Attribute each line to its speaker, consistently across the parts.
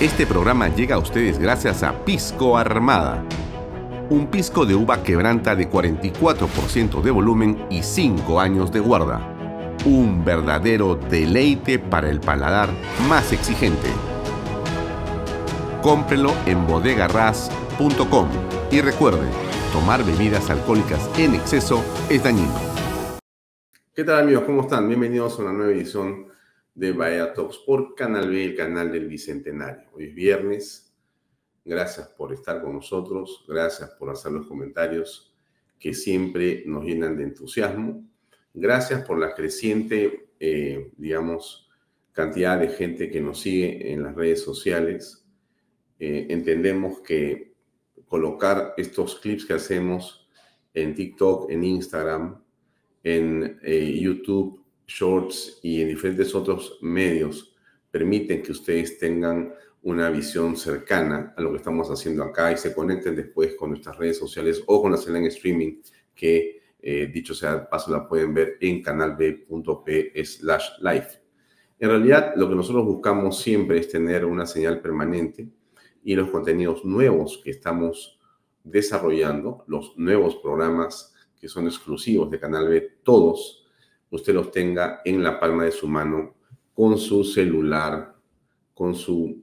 Speaker 1: Este programa llega a ustedes gracias a Pisco Armada. Un pisco de uva quebranta de 44% de volumen y 5 años de guarda. Un verdadero deleite para el paladar más exigente. Cómprelo en bodegarras.com y recuerde, tomar bebidas alcohólicas en exceso es dañino. ¿Qué tal amigos? ¿Cómo están? Bienvenidos a una nueva edición de Bahía Talks por Canal B, el canal del Bicentenario. Hoy es viernes. Gracias por estar con nosotros. Gracias por hacer los comentarios que siempre nos llenan de entusiasmo. Gracias por la creciente, eh, digamos, cantidad de gente que nos sigue en las redes sociales. Eh, entendemos que colocar estos clips que hacemos en TikTok, en Instagram, en eh, YouTube, shorts y en diferentes otros medios permiten que ustedes tengan una visión cercana a lo que estamos haciendo acá y se conecten después con nuestras redes sociales o con la señal en streaming que, eh, dicho sea paso, la pueden ver en canalb.p slash live. En realidad, lo que nosotros buscamos siempre es tener una señal permanente y los contenidos nuevos que estamos desarrollando, los nuevos programas que son exclusivos de Canal B, todos usted los tenga en la palma de su mano, con su celular, con su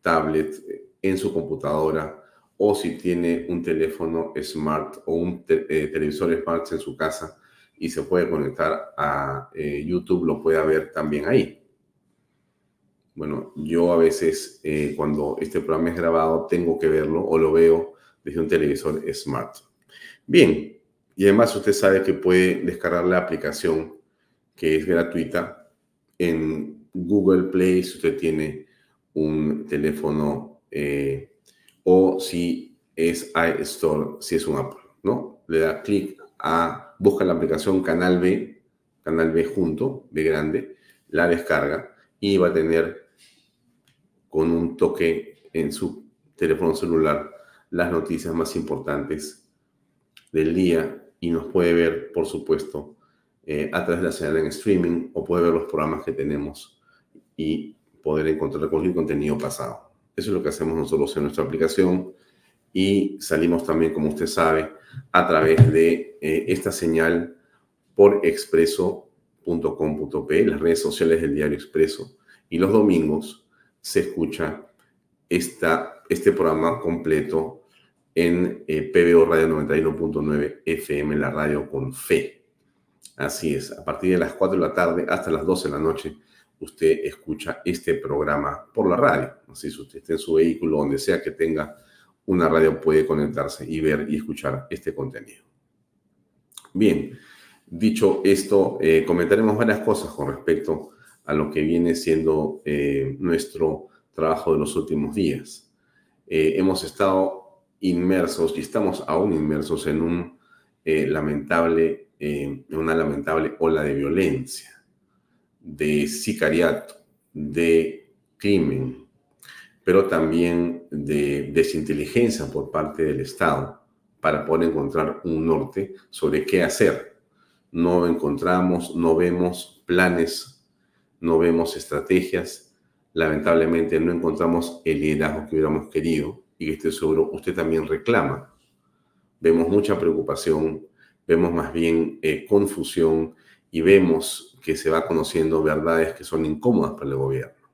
Speaker 1: tablet, en su computadora, o si tiene un teléfono smart o un eh, televisor smart en su casa y se puede conectar a eh, YouTube, lo puede ver también ahí. Bueno, yo a veces eh, cuando este programa es grabado tengo que verlo o lo veo desde un televisor smart. Bien, y además usted sabe que puede descargar la aplicación que es gratuita en Google Play si usted tiene un teléfono eh, o si es iStore, si es un Apple, ¿no? Le da clic a, busca la aplicación Canal B, Canal B junto, B grande, la descarga y va a tener con un toque en su teléfono celular las noticias más importantes del día y nos puede ver, por supuesto, eh, a través de la señal en streaming o puede ver los programas que tenemos y poder encontrar cualquier contenido pasado. Eso es lo que hacemos nosotros en nuestra aplicación y salimos también, como usted sabe, a través de eh, esta señal por expreso.com.p, las redes sociales del diario Expreso. Y los domingos se escucha esta, este programa completo en eh, PBO Radio 91.9 FM, la radio con fe. Así es, a partir de las 4 de la tarde hasta las 12 de la noche, usted escucha este programa por la radio. Así es, usted está en su vehículo, donde sea que tenga una radio, puede conectarse y ver y escuchar este contenido. Bien, dicho esto, eh, comentaremos varias cosas con respecto a lo que viene siendo eh, nuestro trabajo de los últimos días. hemos estado inmersos y estamos aún inmersos en un eh, lamentable, eh, una lamentable ola de violencia, de sicariato, de crimen, pero también de desinteligencia por parte del Estado para poder encontrar un norte sobre qué hacer. No encontramos, no vemos planes, no vemos estrategias, lamentablemente no encontramos el liderazgo que hubiéramos querido y que estoy seguro usted también reclama. Vemos mucha preocupación, vemos más bien eh, confusión y vemos que se va conociendo verdades que son incómodas para el gobierno.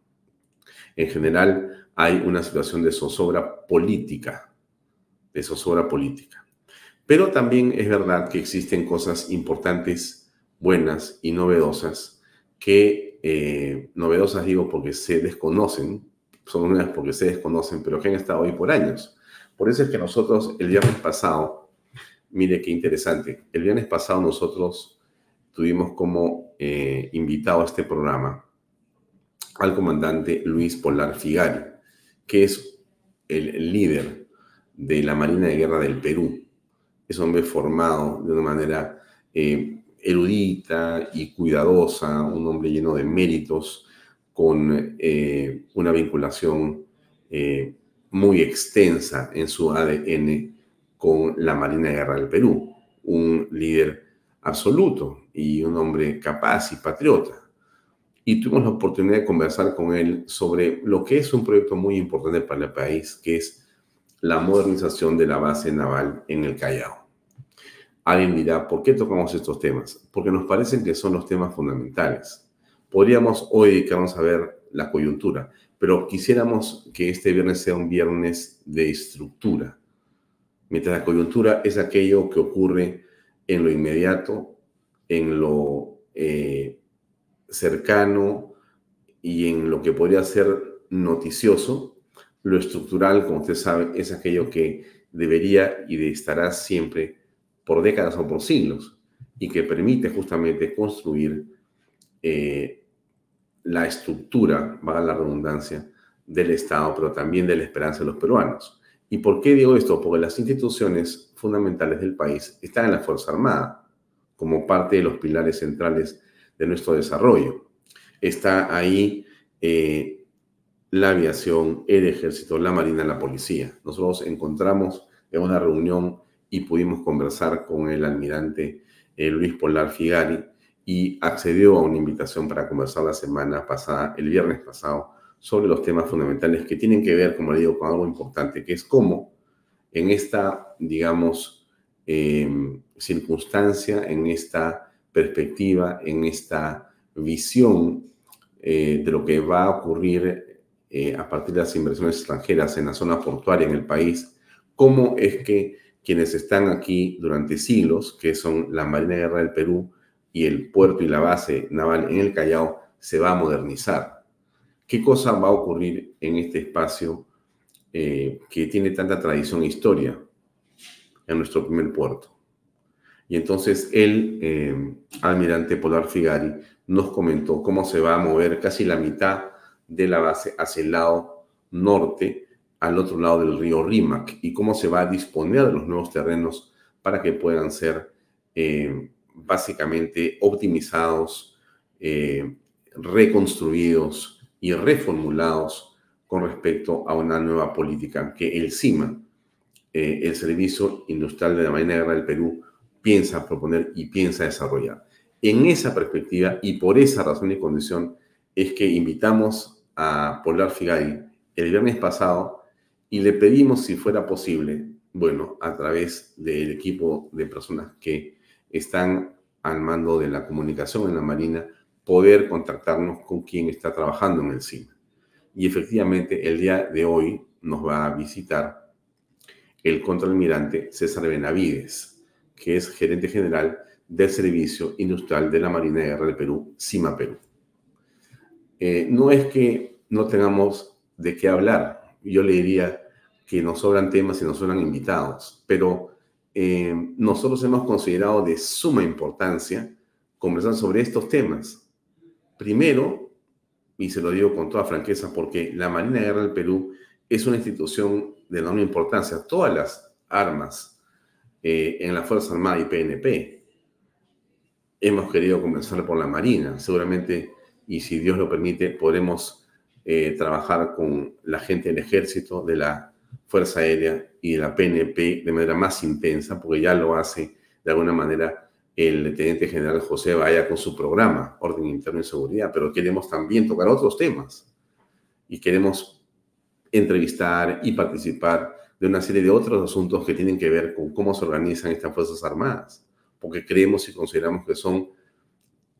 Speaker 1: En general, hay una situación de zozobra política, de zozobra política. Pero también es verdad que existen cosas importantes, buenas y novedosas, que eh, novedosas digo porque se desconocen son unas porque se desconocen, pero que han estado ahí por años. Por eso es que nosotros el viernes pasado, mire qué interesante, el viernes pasado nosotros tuvimos como eh, invitado a este programa al comandante Luis Polar Figari, que es el líder de la Marina de Guerra del Perú. Es un hombre formado de una manera eh, erudita y cuidadosa, un hombre lleno de méritos, con eh, una vinculación eh, muy extensa en su ADN con la Marina de Guerra del Perú, un líder absoluto y un hombre capaz y patriota. y tuvimos la oportunidad de conversar con él sobre lo que es un proyecto muy importante para el país, que es la modernización de la base naval en el Callao. Alguien dirá, ¿por qué tocamos estos temas? Porque nos parecen que son los temas fundamentales. Podríamos hoy dedicarnos a ver la coyuntura, pero quisiéramos que este viernes sea un viernes de estructura, mientras la coyuntura es aquello que ocurre en lo inmediato, en lo eh, cercano y en lo que podría ser noticioso, lo estructural, como usted sabe, es aquello que debería y estará siempre por décadas o por siglos y que permite justamente construir eh, la estructura, valga la redundancia, del Estado, pero también de la esperanza de los peruanos. ¿Y por qué digo esto? Porque las instituciones fundamentales del país están en la Fuerza Armada, como parte de los pilares centrales de nuestro desarrollo. Está ahí eh, la aviación, el ejército, la marina, la policía. Nosotros encontramos en una reunión y pudimos conversar con el almirante eh, Luis Polar Figari y accedió a una invitación para conversar la semana pasada, el viernes pasado, sobre los temas fundamentales que tienen que ver, como le digo, con algo importante, que es cómo en esta, digamos, em, circunstancia, en esta perspectiva, en esta visión eh, de lo que va a ocurrir eh, a partir de las inversiones extranjeras en la zona portuaria en el país, cómo es que quienes están aquí durante siglos, que son la Marina de Guerra del Perú y el puerto y la base naval en el Callao, se va a modernizar. ¿Qué cosa va a ocurrir en este espacio eh, que tiene tanta tradición e historia en nuestro primer puerto? Y entonces el eh, almirante Polar Figari nos comentó cómo se va a mover casi la mitad de la base hacia el lado norte, al otro lado del río Rímac, y cómo se va a disponer de los nuevos terrenos para que puedan ser eh, básicamente optimizados, eh, reconstruidos y reformulados con respecto a una nueva política que el CIMA, eh, el Servicio Industrial de la Marina del Perú, piensa proponer y piensa desarrollar. En esa perspectiva y por esa razón y condición es que invitamos a Polar Figari el viernes pasado y le pedimos si fuera posible, bueno, a través del equipo de personas que están al mando de la comunicación en la Marina, poder contactarnos con quien está trabajando en el CIMA. Y efectivamente, el día de hoy nos va a visitar el contraalmirante César Benavides, que es gerente general del Servicio Industrial de la Marina de Guerra del Perú, CIMA Perú. Eh, no es que no tengamos de qué hablar. Yo le diría que nos sobran temas y nos sobran invitados, pero eh, nosotros hemos considerado de suma importancia conversar sobre estos temas. Primero, y se lo digo con toda franqueza, porque la Marina de Guerra del Perú es una institución de enorme importancia. Todas las armas eh, en la Fuerza Armada y PNP. Hemos querido comenzar por la Marina. Seguramente y si Dios lo permite, podremos eh, trabajar con la gente del ejército, de la Fuerza Aérea y de la PNP de manera más intensa, porque ya lo hace de alguna manera el teniente general José Vaya con su programa, Orden Interno y Seguridad, pero queremos también tocar otros temas. Y queremos entrevistar y participar de una serie de otros asuntos que tienen que ver con cómo se organizan estas Fuerzas Armadas, porque creemos y consideramos que son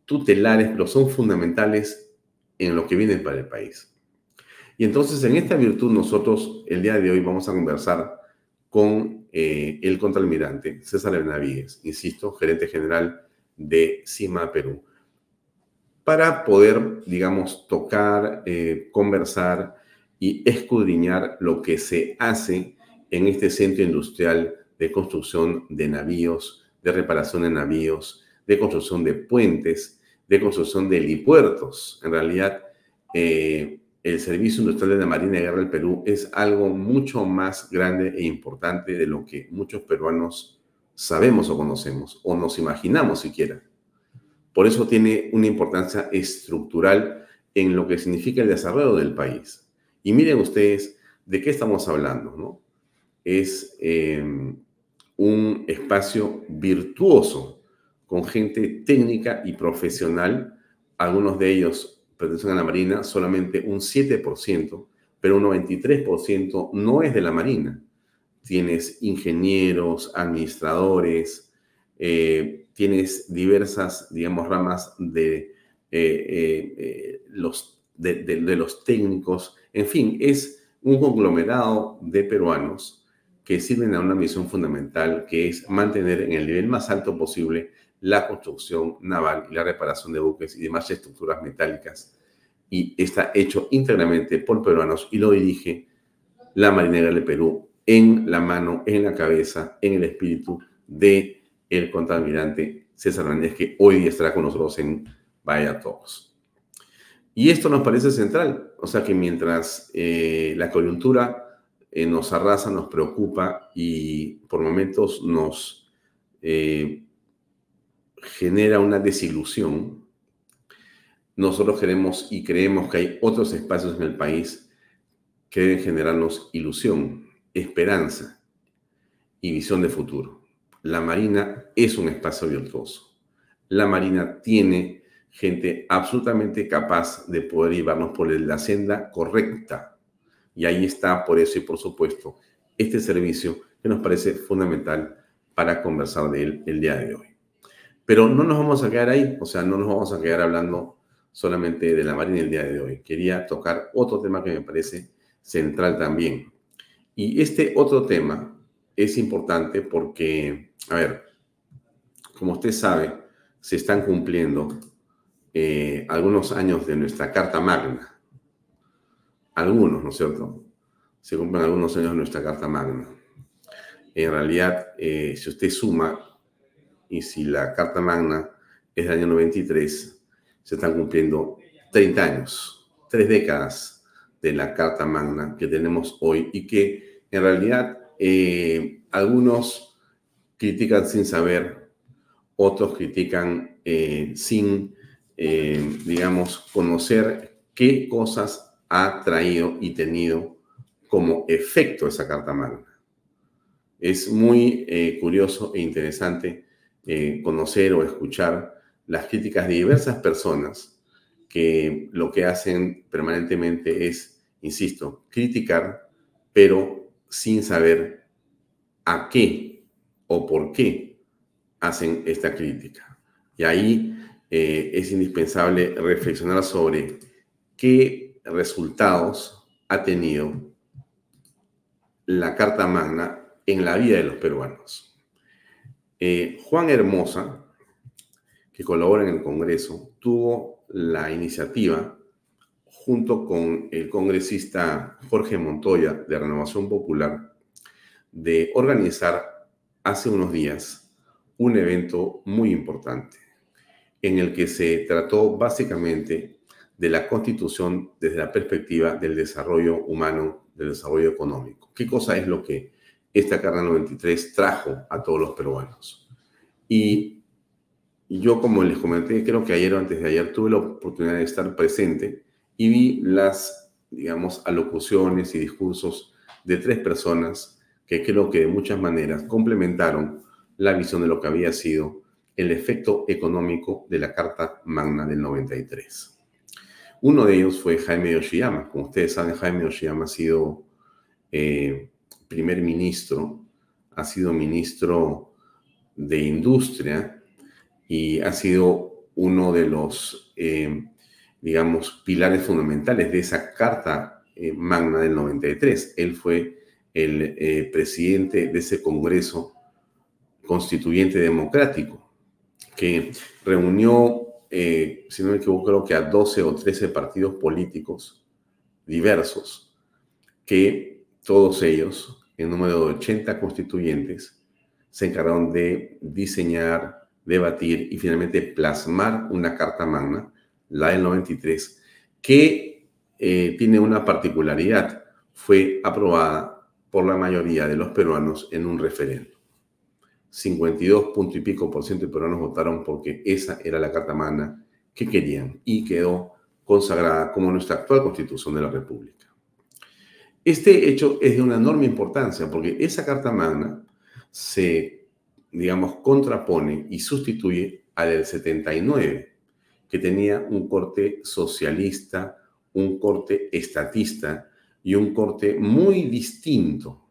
Speaker 1: tutelares, pero son fundamentales en lo que viene para el país. Y entonces, en esta virtud, nosotros el día de hoy vamos a conversar con eh, el contraalmirante César Benavides, insisto, gerente general de CIMA Perú, para poder, digamos, tocar, eh, conversar y escudriñar lo que se hace en este centro industrial de construcción de navíos, de reparación de navíos, de construcción de puentes, de construcción de helipuertos. En realidad, eh, el Servicio Industrial de la Marina de Guerra del Perú es algo mucho más grande e importante de lo que muchos peruanos sabemos o conocemos, o nos imaginamos siquiera. Por eso tiene una importancia estructural en lo que significa el desarrollo del país. Y miren ustedes de qué estamos hablando, ¿no? Es eh, un espacio virtuoso con gente técnica y profesional, algunos de ellos pertenecen a la Marina, solamente un 7%, pero un 93% no es de la Marina. Tienes ingenieros, administradores, eh, tienes diversas, digamos, ramas de, eh, eh, los, de los técnicos. En fin, es un conglomerado de peruanos que sirven a una misión fundamental, que es mantener en el nivel más alto posible la construcción naval y la reparación de buques y demás estructuras metálicas. Y está hecho íntegramente por peruanos y lo dirige la Marinera del Perú en la mano, en la cabeza, en el espíritu de el contraalmirante César Hernández, que hoy estará con nosotros en Vaya Talks. Y esto nos parece central, o sea que mientras eh, la coyuntura eh, nos arrasa, nos preocupa y por momentos nos eh, genera una desilusión, nosotros queremos y creemos que hay otros espacios en el país que deben generarnos ilusión, esperanza y visión de futuro. La Marina es un espacio virtuoso. La Marina tiene gente absolutamente capaz de poder llevarnos por la senda correcta. Y ahí está, por eso y por supuesto, este servicio que nos parece fundamental para conversar de él el día de hoy. Pero no nos vamos a quedar ahí, o sea, no nos vamos a quedar hablando solamente de la Marina el día de hoy. Quería tocar otro tema que me parece central también. Y este otro tema es importante porque, a ver, como usted sabe, se están cumpliendo eh, algunos años de nuestra Carta Magna. Algunos, ¿no es cierto? Se cumplen algunos años de nuestra Carta Magna. En realidad, eh, si usted suma y si la Carta Magna es del año 93, se están cumpliendo 30 años, tres décadas de la Carta Magna que tenemos hoy y que en realidad eh, algunos critican sin saber, otros critican eh, sin, eh, digamos, conocer qué cosas ha traído y tenido como efecto esa Carta Magna. Es muy curioso e interesante eh, conocer o escuchar las críticas de diversas personas que lo que hacen permanentemente es, insisto, criticar, pero sin saber a qué o por qué hacen esta crítica. Y ahí eh, es indispensable reflexionar sobre qué resultados ha tenido la Carta Magna en la vida de los peruanos. Eh, Juan Hermosa, que colabora en el Congreso, tuvo la iniciativa, junto con el congresista Jorge Montoya de Renovación Popular, de organizar hace unos días un evento muy importante en el que se trató básicamente de la constitución desde la perspectiva del desarrollo humano, del desarrollo económico. ¿Qué cosa es lo que esta carrera 93 trajo a todos los peruanos. Y yo, como les comenté, creo que ayer o antes de ayer tuve la oportunidad de estar presente y vi las, digamos, alocuciones y discursos de tres personas que creo que de muchas maneras complementaron la visión de lo que había sido el efecto económico de la Carta Magna del 93. Uno de ellos fue Jaime Yoshiyama. Como ustedes saben, Jaime Yoshiyama ha sido eh, primer ministro, ha sido ministro de Industria y ha sido uno de los, eh, digamos, pilares fundamentales de esa Carta eh, Magna del 93. Él fue el eh, presidente de ese Congreso Constituyente Democrático, que reunió, si no me equivoco, creo que a 12 o 13 partidos políticos diversos, que todos ellos en número de 80 constituyentes, se encargaron de diseñar, debatir y finalmente plasmar una Carta Magna, la del 93, que eh, tiene una particularidad. Fue aprobada por la mayoría de los peruanos en un referendo. 52 punto y pico por ciento de peruanos votaron porque esa era la Carta Magna que querían y quedó consagrada como nuestra actual constitución de la República. Este hecho es de una enorme importancia porque esa Carta Magna se, digamos, contrapone y sustituye a la del 79, que tenía un corte socialista, un corte estatista y un corte muy distinto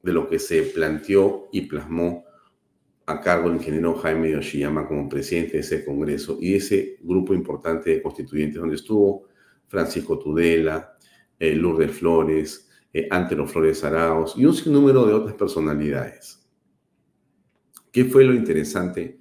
Speaker 1: de lo que se planteó y plasmó a cargo del ingeniero Jaime Yoshiyama como presidente de ese Congreso y ese grupo importante de constituyentes donde estuvo Francisco Tudela, eh, Lourdes Flores, eh, Antero Flores Araos y un sinnúmero de otras personalidades. ¿Qué fue lo interesante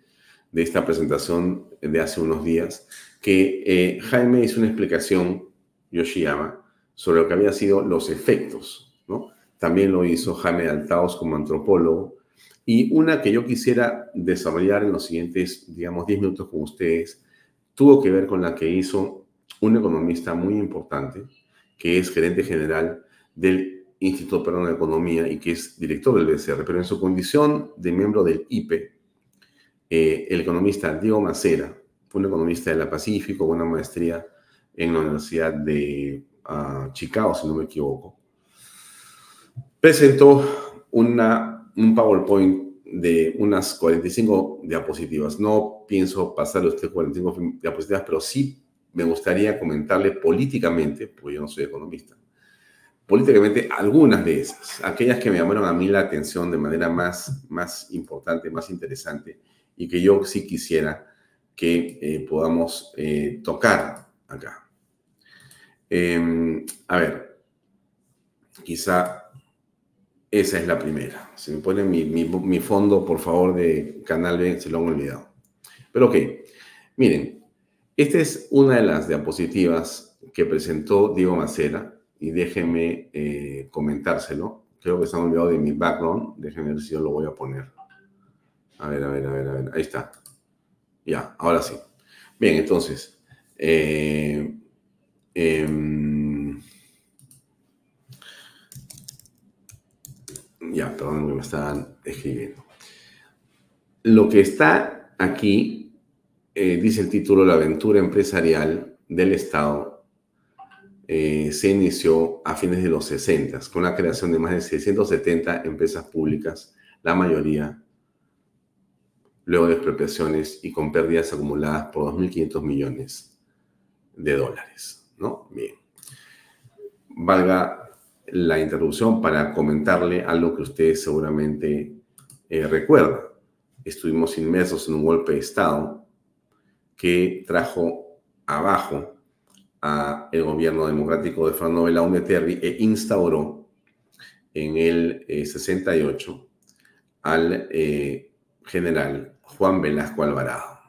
Speaker 1: de esta presentación de hace unos días? Que eh, Jaime hizo una explicación, Yoshiyama, sobre lo que habían sido los efectos, ¿no? También lo hizo Jaime Altaos como antropólogo. Y una que yo quisiera desarrollar en los siguientes, digamos, 10 minutos con ustedes, tuvo que ver con la que hizo un economista muy importante, que es gerente general del Instituto Peruano de Economía y que es director del BCR, pero en su condición de miembro del IPE, eh, el economista Diego Macera, un economista de la Pacífico, una maestría en la Universidad de a Chicago, si no me equivoco, presentó una, un PowerPoint de unas 45 diapositivas. No pienso pasarle a usted 45 diapositivas, pero sí me gustaría comentarle políticamente, porque yo no soy economista, políticamente algunas de esas, aquellas que me llamaron a mí la atención de manera más, más importante, más interesante, y que yo sí quisiera que eh, podamos eh, tocar acá. Em, a ver, quizá esa es la primera. Si me ponen mi, fondo, por favor, de Canal B, se lo han olvidado. Pero ok, miren, esta es una de las diapositivas que presentó Diego Macera y déjenme eh, comentárselo. Creo que se han olvidado de mi background. Déjenme ver si yo lo voy a poner. A ver, a ver, a ver, a ver. Ahí está. Ya, ahora sí. Bien, entonces, eh, Em, ya, perdón, me estaban escribiendo. Lo que está aquí, eh, dice el título, la aventura empresarial del Estado eh, se inició a fines de los 60 con la creación de más de 670 empresas públicas, la mayoría luego de expropiaciones y con pérdidas acumuladas por 2.500 millones de dólares. ¿no? Bien. Valga la interrupción para comentarle algo que ustedes seguramente eh, recuerdan. Estuvimos inmersos en un golpe de Estado que trajo abajo a el gobierno democrático de Fernando Belaúnde Terry e instauró en el 68 eh, al eh, general Juan Velasco Alvarado.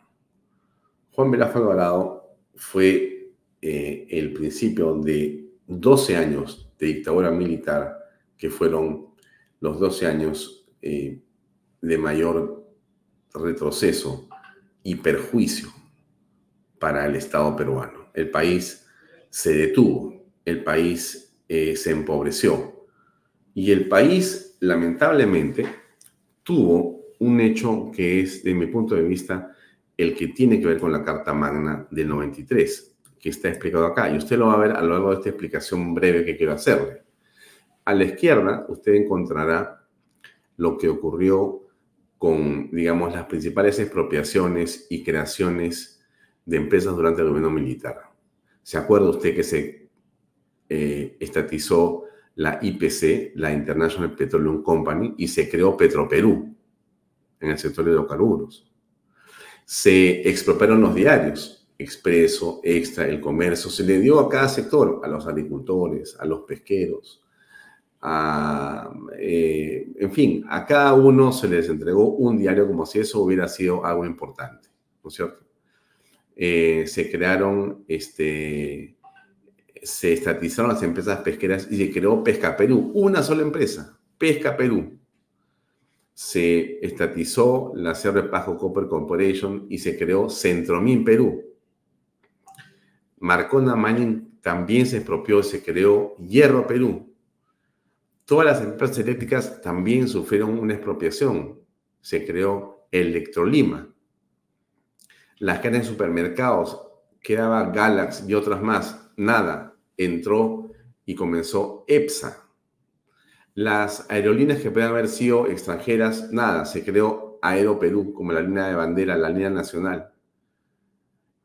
Speaker 1: Juan Velasco Alvarado fue eh, el principio de 12 años de dictadura militar, que fueron los 12 años de mayor retroceso y perjuicio para el Estado peruano. El país se detuvo, el país eh, se empobreció y el país, lamentablemente, tuvo un hecho que es, de mi punto de vista, el que tiene que ver con la Carta Magna del 93 que está explicado acá. Y usted lo va a ver a lo largo de esta explicación breve que quiero hacerle. A la izquierda, usted encontrará lo que ocurrió con, digamos, las principales expropiaciones y creaciones de empresas durante el gobierno militar. ¿Se acuerda usted que se eh, estatizó la IPC, la International Petroleum Company, y se creó Petroperú en el sector de hidrocarburos? Se expropiaron los diarios, expreso, extra, el comercio, se le dio a cada sector, a los agricultores, a los pesqueros, a, eh, en fin, a cada uno se les entregó un diario como si eso hubiera sido algo importante, ¿no es cierto? Eh, se crearon, este, se estatizaron las empresas pesqueras y se creó Pesca Perú, una sola empresa, Pesca Perú. Se estatizó la CR Pajo Copper Corporation y se creó Centromin Perú, Marcona Mining también se expropió y se creó Hierro Perú. Todas las empresas eléctricas también sufrieron una expropiación. Se creó Electrolima. Las cadenas de supermercados, quedaba Galax y otras más, nada. Entró y comenzó EPSA. Las aerolíneas que pueden haber sido extranjeras, nada. Se creó Aero Perú como la línea de bandera, la línea nacional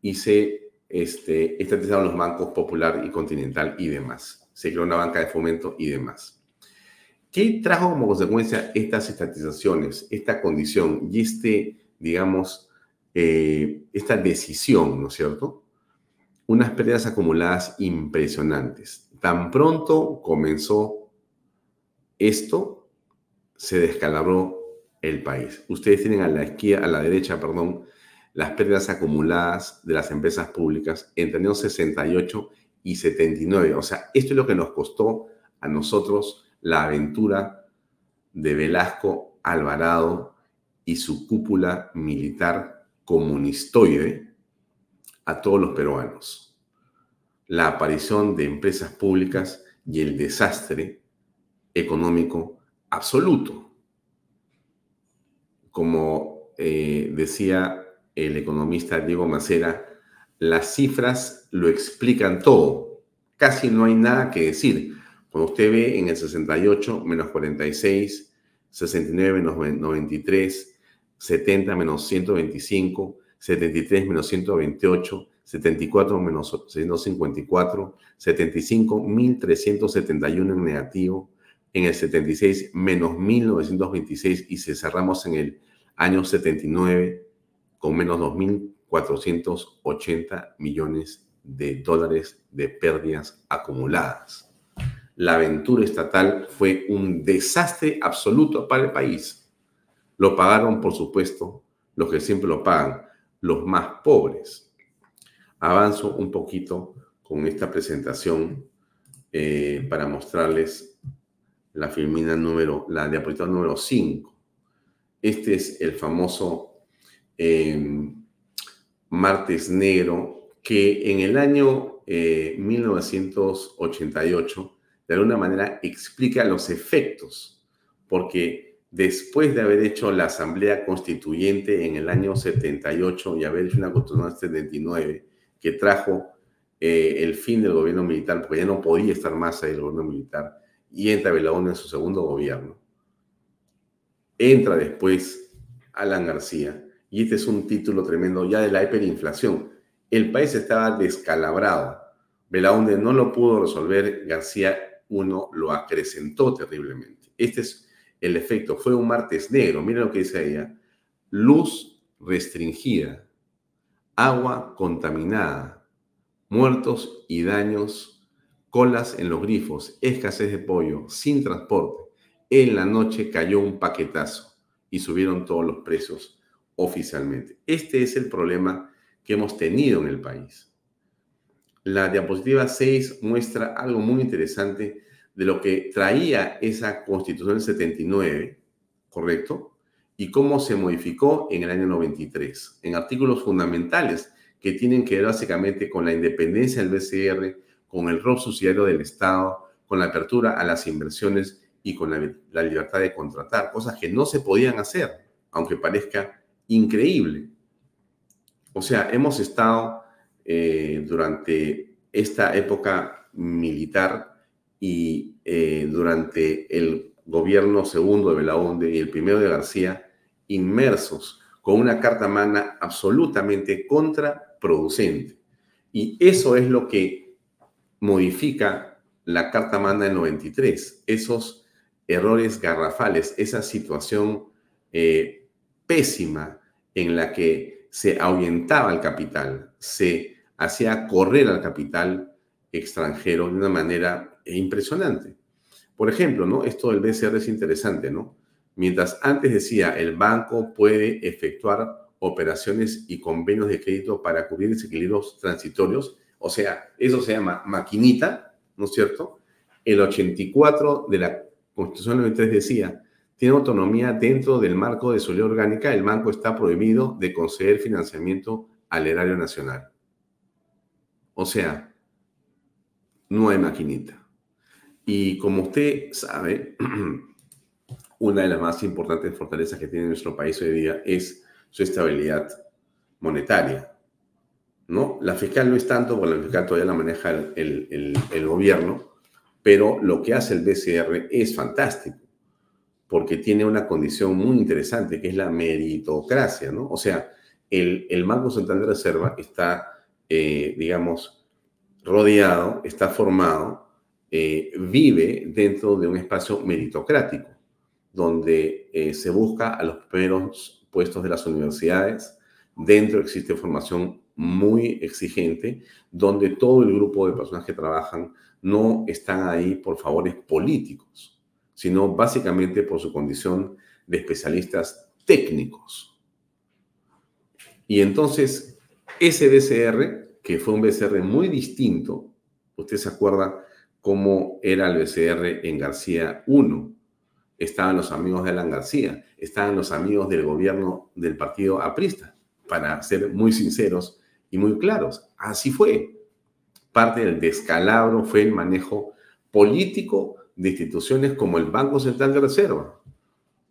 Speaker 1: y se este, estatizaron los bancos Popular y Continental y demás. Se creó una banca de fomento y demás. ¿Qué trajo como consecuencia estas estatizaciones, esta condición y este, digamos, eh, esta decisión, ¿no es cierto? Unas pérdidas acumuladas impresionantes. Tan pronto comenzó esto, se descalabró el país. Ustedes tienen a la izquierda, a la derecha, perdón, las pérdidas acumuladas de las empresas públicas entre los 68 y 79. O sea, esto es lo que nos costó a nosotros la aventura de Velasco Alvarado y su cúpula militar comunistoide a todos los peruanos. La aparición de empresas públicas y el desastre económico absoluto. Como eh, decía el economista Diego Macera, las cifras lo explican todo. Casi no hay nada que decir. Cuando usted ve en el 68 menos 46, 69 menos 93, 70 menos 125, 73 menos 128, 74 menos 154, 75, 1371 en negativo, en el 76 menos 1926 y si cerramos en el año 79 con menos 2.480 millones de dólares de pérdidas acumuladas. La aventura estatal fue un desastre absoluto para el país. Lo pagaron, por supuesto, los que siempre lo pagan, los más pobres. Avanzo un poquito con esta presentación eh, para mostrarles la filmina número, la diapositiva número 5. Este es el famoso Martes Negro, que en el año 1988, eh, de alguna manera, explica los efectos, porque después de haber hecho la Asamblea Constituyente en el año 78 y haber hecho una Constitución en 79, que trajo eh, el fin del gobierno militar, porque ya no podía estar más ahí el gobierno militar, y entra Belaúnde en su segundo gobierno. Entra después Alan García, y este es un título tremendo ya de la hiperinflación. El país estaba descalabrado. Belaunde no lo pudo resolver, García uno lo acrecentó terriblemente. Este es el efecto. Fue un martes negro. Miren lo que dice ella. Luz restringida, agua contaminada, muertos y daños, colas en los grifos, escasez de pollo, sin transporte. En la noche cayó un paquetazo y subieron todos los precios oficialmente. Este es el problema que hemos tenido en el país. La diapositiva 6 muestra algo muy interesante de lo que traía esa constitución del 79, ¿correcto? Y cómo se modificó en el año 93, en artículos fundamentales que tienen que ver básicamente con la independencia del BCR, con el rol subsidiario del Estado, con la apertura a las inversiones y con la, libertad de contratar, cosas que no se podían hacer, aunque parezca increíble. O sea, hemos estado eh, durante esta época militar y eh, durante el gobierno segundo de Belaunde y el primero de García inmersos con una carta magna absolutamente contraproducente. Y eso es lo que modifica la carta magna del 93, esos errores garrafales, esa situación eh, pésima en la que se ahuyentaba el capital, se hacía correr al capital extranjero de una manera impresionante. Por ejemplo, ¿no? Esto del BCR es interesante, ¿no? Mientras antes decía, el banco puede efectuar operaciones y convenios de crédito para cubrir desequilibrios transitorios, o sea, eso se llama maquinita, ¿no es cierto? El 84 de la Constitución 93 decía, tiene autonomía dentro del marco de su ley orgánica, el banco está prohibido de conceder financiamiento al erario nacional. O sea, no hay maquinita. Y como usted sabe, una de las más importantes fortalezas que tiene nuestro país hoy día es su estabilidad monetaria. ¿no? La fiscal no es tanto, porque la fiscal todavía la maneja el, el gobierno, pero lo que hace el BCR es fantástico porque tiene una condición muy interesante, que es la meritocracia, ¿no? O sea, el, el Banco Central de Reserva está, eh, digamos, rodeado, está formado, eh, vive dentro de un espacio meritocrático, donde eh, se busca a los primeros puestos de las universidades, dentro existe formación muy exigente, donde todo el grupo de personas que trabajan no están ahí por favores políticos, sino básicamente por su condición de especialistas técnicos. Y entonces, ese BCR, que fue un BCR muy distinto, usted se acuerda cómo era el BCR en García 1. Estaban los amigos de Alan García, estaban los amigos del gobierno del partido aprista, para ser muy sinceros y muy claros. Así fue. Parte del descalabro fue el manejo político de instituciones como el Banco Central de Reserva.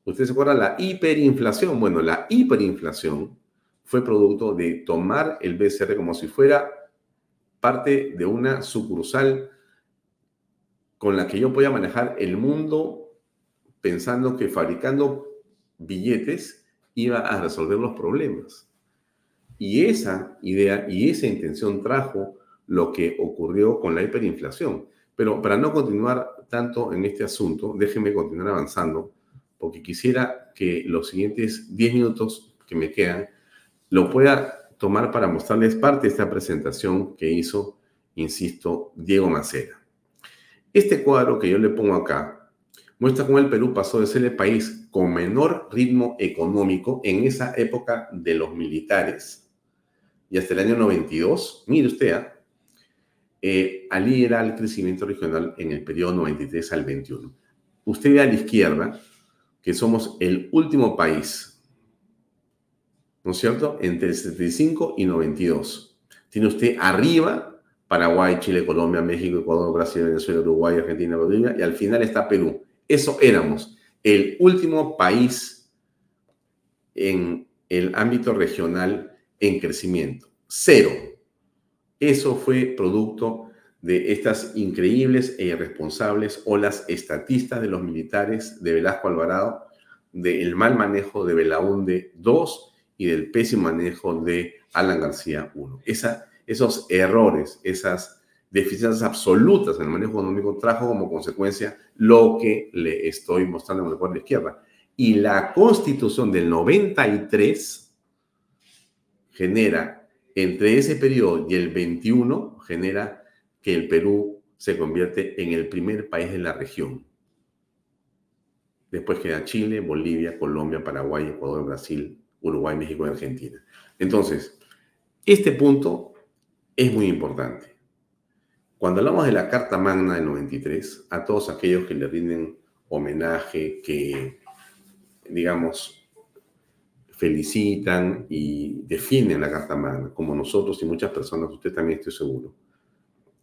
Speaker 1: Usted se acuerda la hiperinflación. Bueno, la hiperinflación fue producto de tomar el BCR como si fuera parte de una sucursal con la que yo podía manejar el mundo pensando que fabricando billetes iba a resolver los problemas. Y esa idea y esa intención trajo lo que ocurrió con la hiperinflación. Pero para no continuar tanto en este asunto, déjenme continuar avanzando, porque quisiera que los siguientes 10 minutos que me quedan lo pueda tomar para mostrarles parte de esta presentación que hizo, insisto, Diego Macera. Este cuadro que yo le pongo acá muestra cómo el Perú pasó de ser el país con menor ritmo económico en esa época de los militares y hasta el año 92, mire usted, ¿ah? eh, a liderar el crecimiento regional en el periodo 93 al 21. Usted ve a la izquierda que somos el último país, ¿no es cierto?, entre el 75 y 92. Tiene usted arriba Paraguay, Chile, Colombia, México, Ecuador, Brasil, Venezuela, Uruguay, Argentina, Bolivia, y al final está Perú. Eso éramos el último país en el ámbito regional en crecimiento. Cero. Eso fue producto de estas increíbles e irresponsables olas estatistas de los militares de Velasco Alvarado, del mal manejo de Belaunde II y del pésimo manejo de Alan García I. Esa esos errores, esas deficiencias absolutas en el manejo económico trajo como consecuencia lo que le estoy mostrando en el cuadro de izquierda. Y la constitución del 93 genera, entre ese periodo y el 21, genera que el Perú se convierte en el primer país de la región. Después queda Chile, Bolivia, Colombia, Paraguay, Ecuador, Brasil, Uruguay, México y Argentina. Entonces, este punto es muy importante. Cuando hablamos de la Carta Magna del 93, a todos aquellos que le rinden homenaje, que, digamos, felicitan y defienden la Carta Magna, como nosotros y muchas personas, usted también estoy seguro,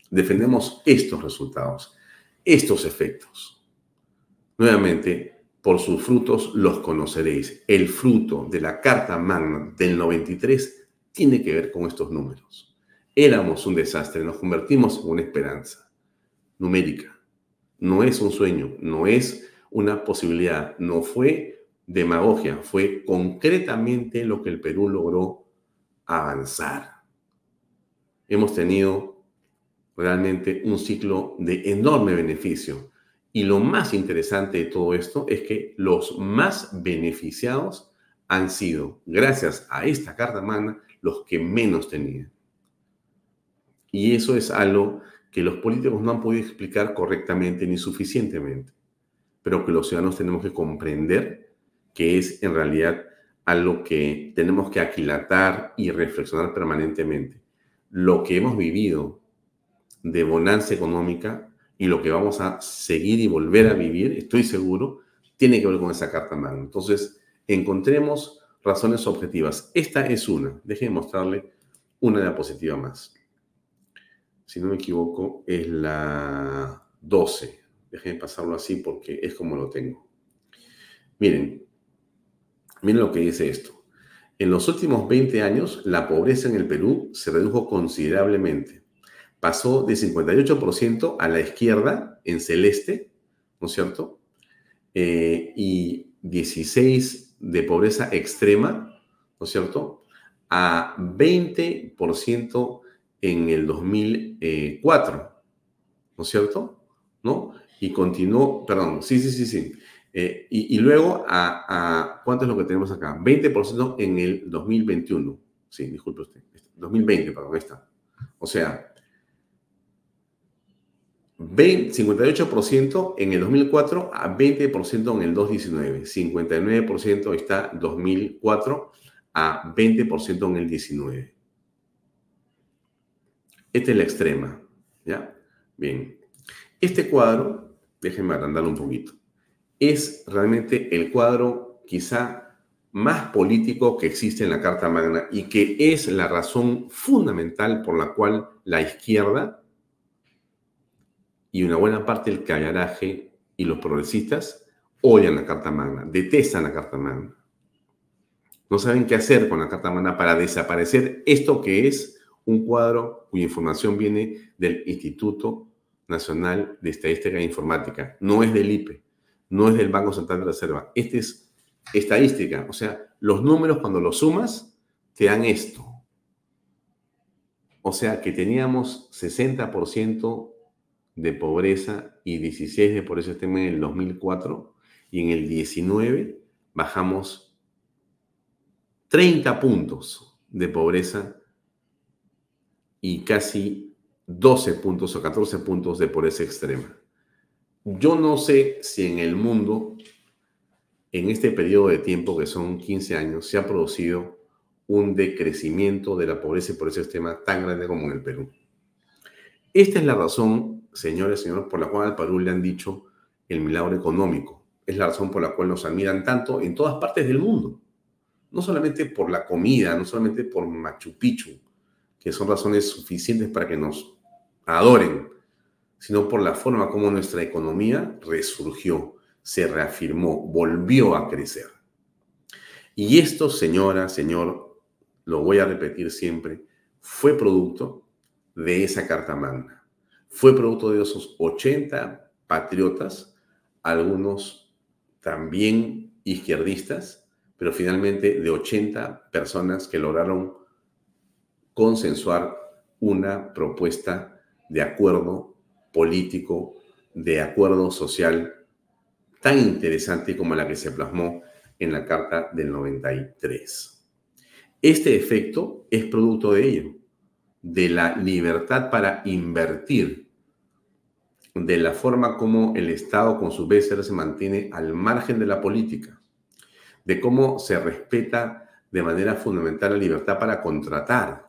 Speaker 1: defendemos estos resultados, estos efectos. Nuevamente, por sus frutos los conoceréis. El fruto de la Carta Magna del 93 tiene que ver con estos números. Éramos un desastre, nos convertimos en una esperanza numérica. No es un sueño, no es una posibilidad, no fue demagogia, fue concretamente lo que el Perú logró avanzar. Hemos tenido realmente un ciclo de enorme beneficio. Y lo más interesante de todo esto es que los más beneficiados han sido, gracias a esta carta magna, los que menos tenían. Y eso es algo que los políticos no han podido explicar correctamente ni suficientemente, pero que los ciudadanos tenemos que comprender que es en realidad algo que tenemos que aquilatar y reflexionar permanentemente. Lo que hemos vivido de bonanza económica y lo que vamos a seguir y volver a vivir, estoy seguro, tiene que ver con esa carta magna. Entonces, encontremos razones objetivas. Esta es una. Déjenme mostrarle una diapositiva más si no me equivoco, es la 12. Déjenme pasarlo así porque es como lo tengo. Miren, miren lo que dice esto. En los últimos 20 años, la pobreza en el Perú se redujo considerablemente. Pasó de 58% a la izquierda, en celeste, ¿no es cierto? Eh, y 16 de pobreza extrema, ¿no es cierto? a 20% en el 2004, ¿no es cierto? ¿No? Y continuó, perdón, sí, sí, sí, sí. Eh, y, luego, a, a, ¿cuánto es lo que tenemos acá? 20% en el 2021. Sí, disculpe usted. 2020, perdón, ahí está. O sea, 58% en el 2004 a 20% en el 2019. 59% está 2004 a 20% en el 19. Esta es la extrema. ¿Ya? Bien. Este cuadro, déjenme agrandarlo un poquito, es realmente el cuadro quizá más político que existe en la Carta Magna y que es la razón fundamental por la cual la izquierda y una buena parte del callaraje y los progresistas odian la Carta Magna, detestan la Carta Magna. No saben qué hacer con la Carta Magna para desaparecer esto que es un cuadro cuya información viene del Instituto Nacional de Estadística e Informática, no es del IPE, no es del Banco Central de Reserva. Este es estadística, o sea, los números cuando los sumas te dan esto. O sea que teníamos 60% de pobreza y 16 de pobreza extrema en el 2004 y en el 19 bajamos 30 puntos de pobreza y casi 12 puntos o 14 puntos de pobreza extrema. Yo no sé si en el mundo, en este periodo de tiempo que son 15 años, se ha producido un decrecimiento de la pobreza y pobreza extrema tan grande como en el Perú. Esta es la razón, señores y señores, por la cual al Perú le han dicho el milagro económico. Es la razón por la cual nos admiran tanto en todas partes del mundo. No solamente por la comida, no solamente por Machu Picchu, que son razones suficientes para que nos adoren, sino por la forma como nuestra economía resurgió, se reafirmó, volvió a crecer. Y esto, señora, señor, lo voy a repetir siempre, fue producto de esa Carta Magna. Fue producto de esos 80 patriotas, algunos también izquierdistas, pero finalmente de 80 personas que lograron consensuar una propuesta de acuerdo político de acuerdo social tan interesante como la que se plasmó en la Carta del 93. Este efecto es producto de ello, de la libertad para invertir, de la forma como el Estado con su BCR se mantiene al margen de la política, de cómo se respeta de manera fundamental la libertad para contratar,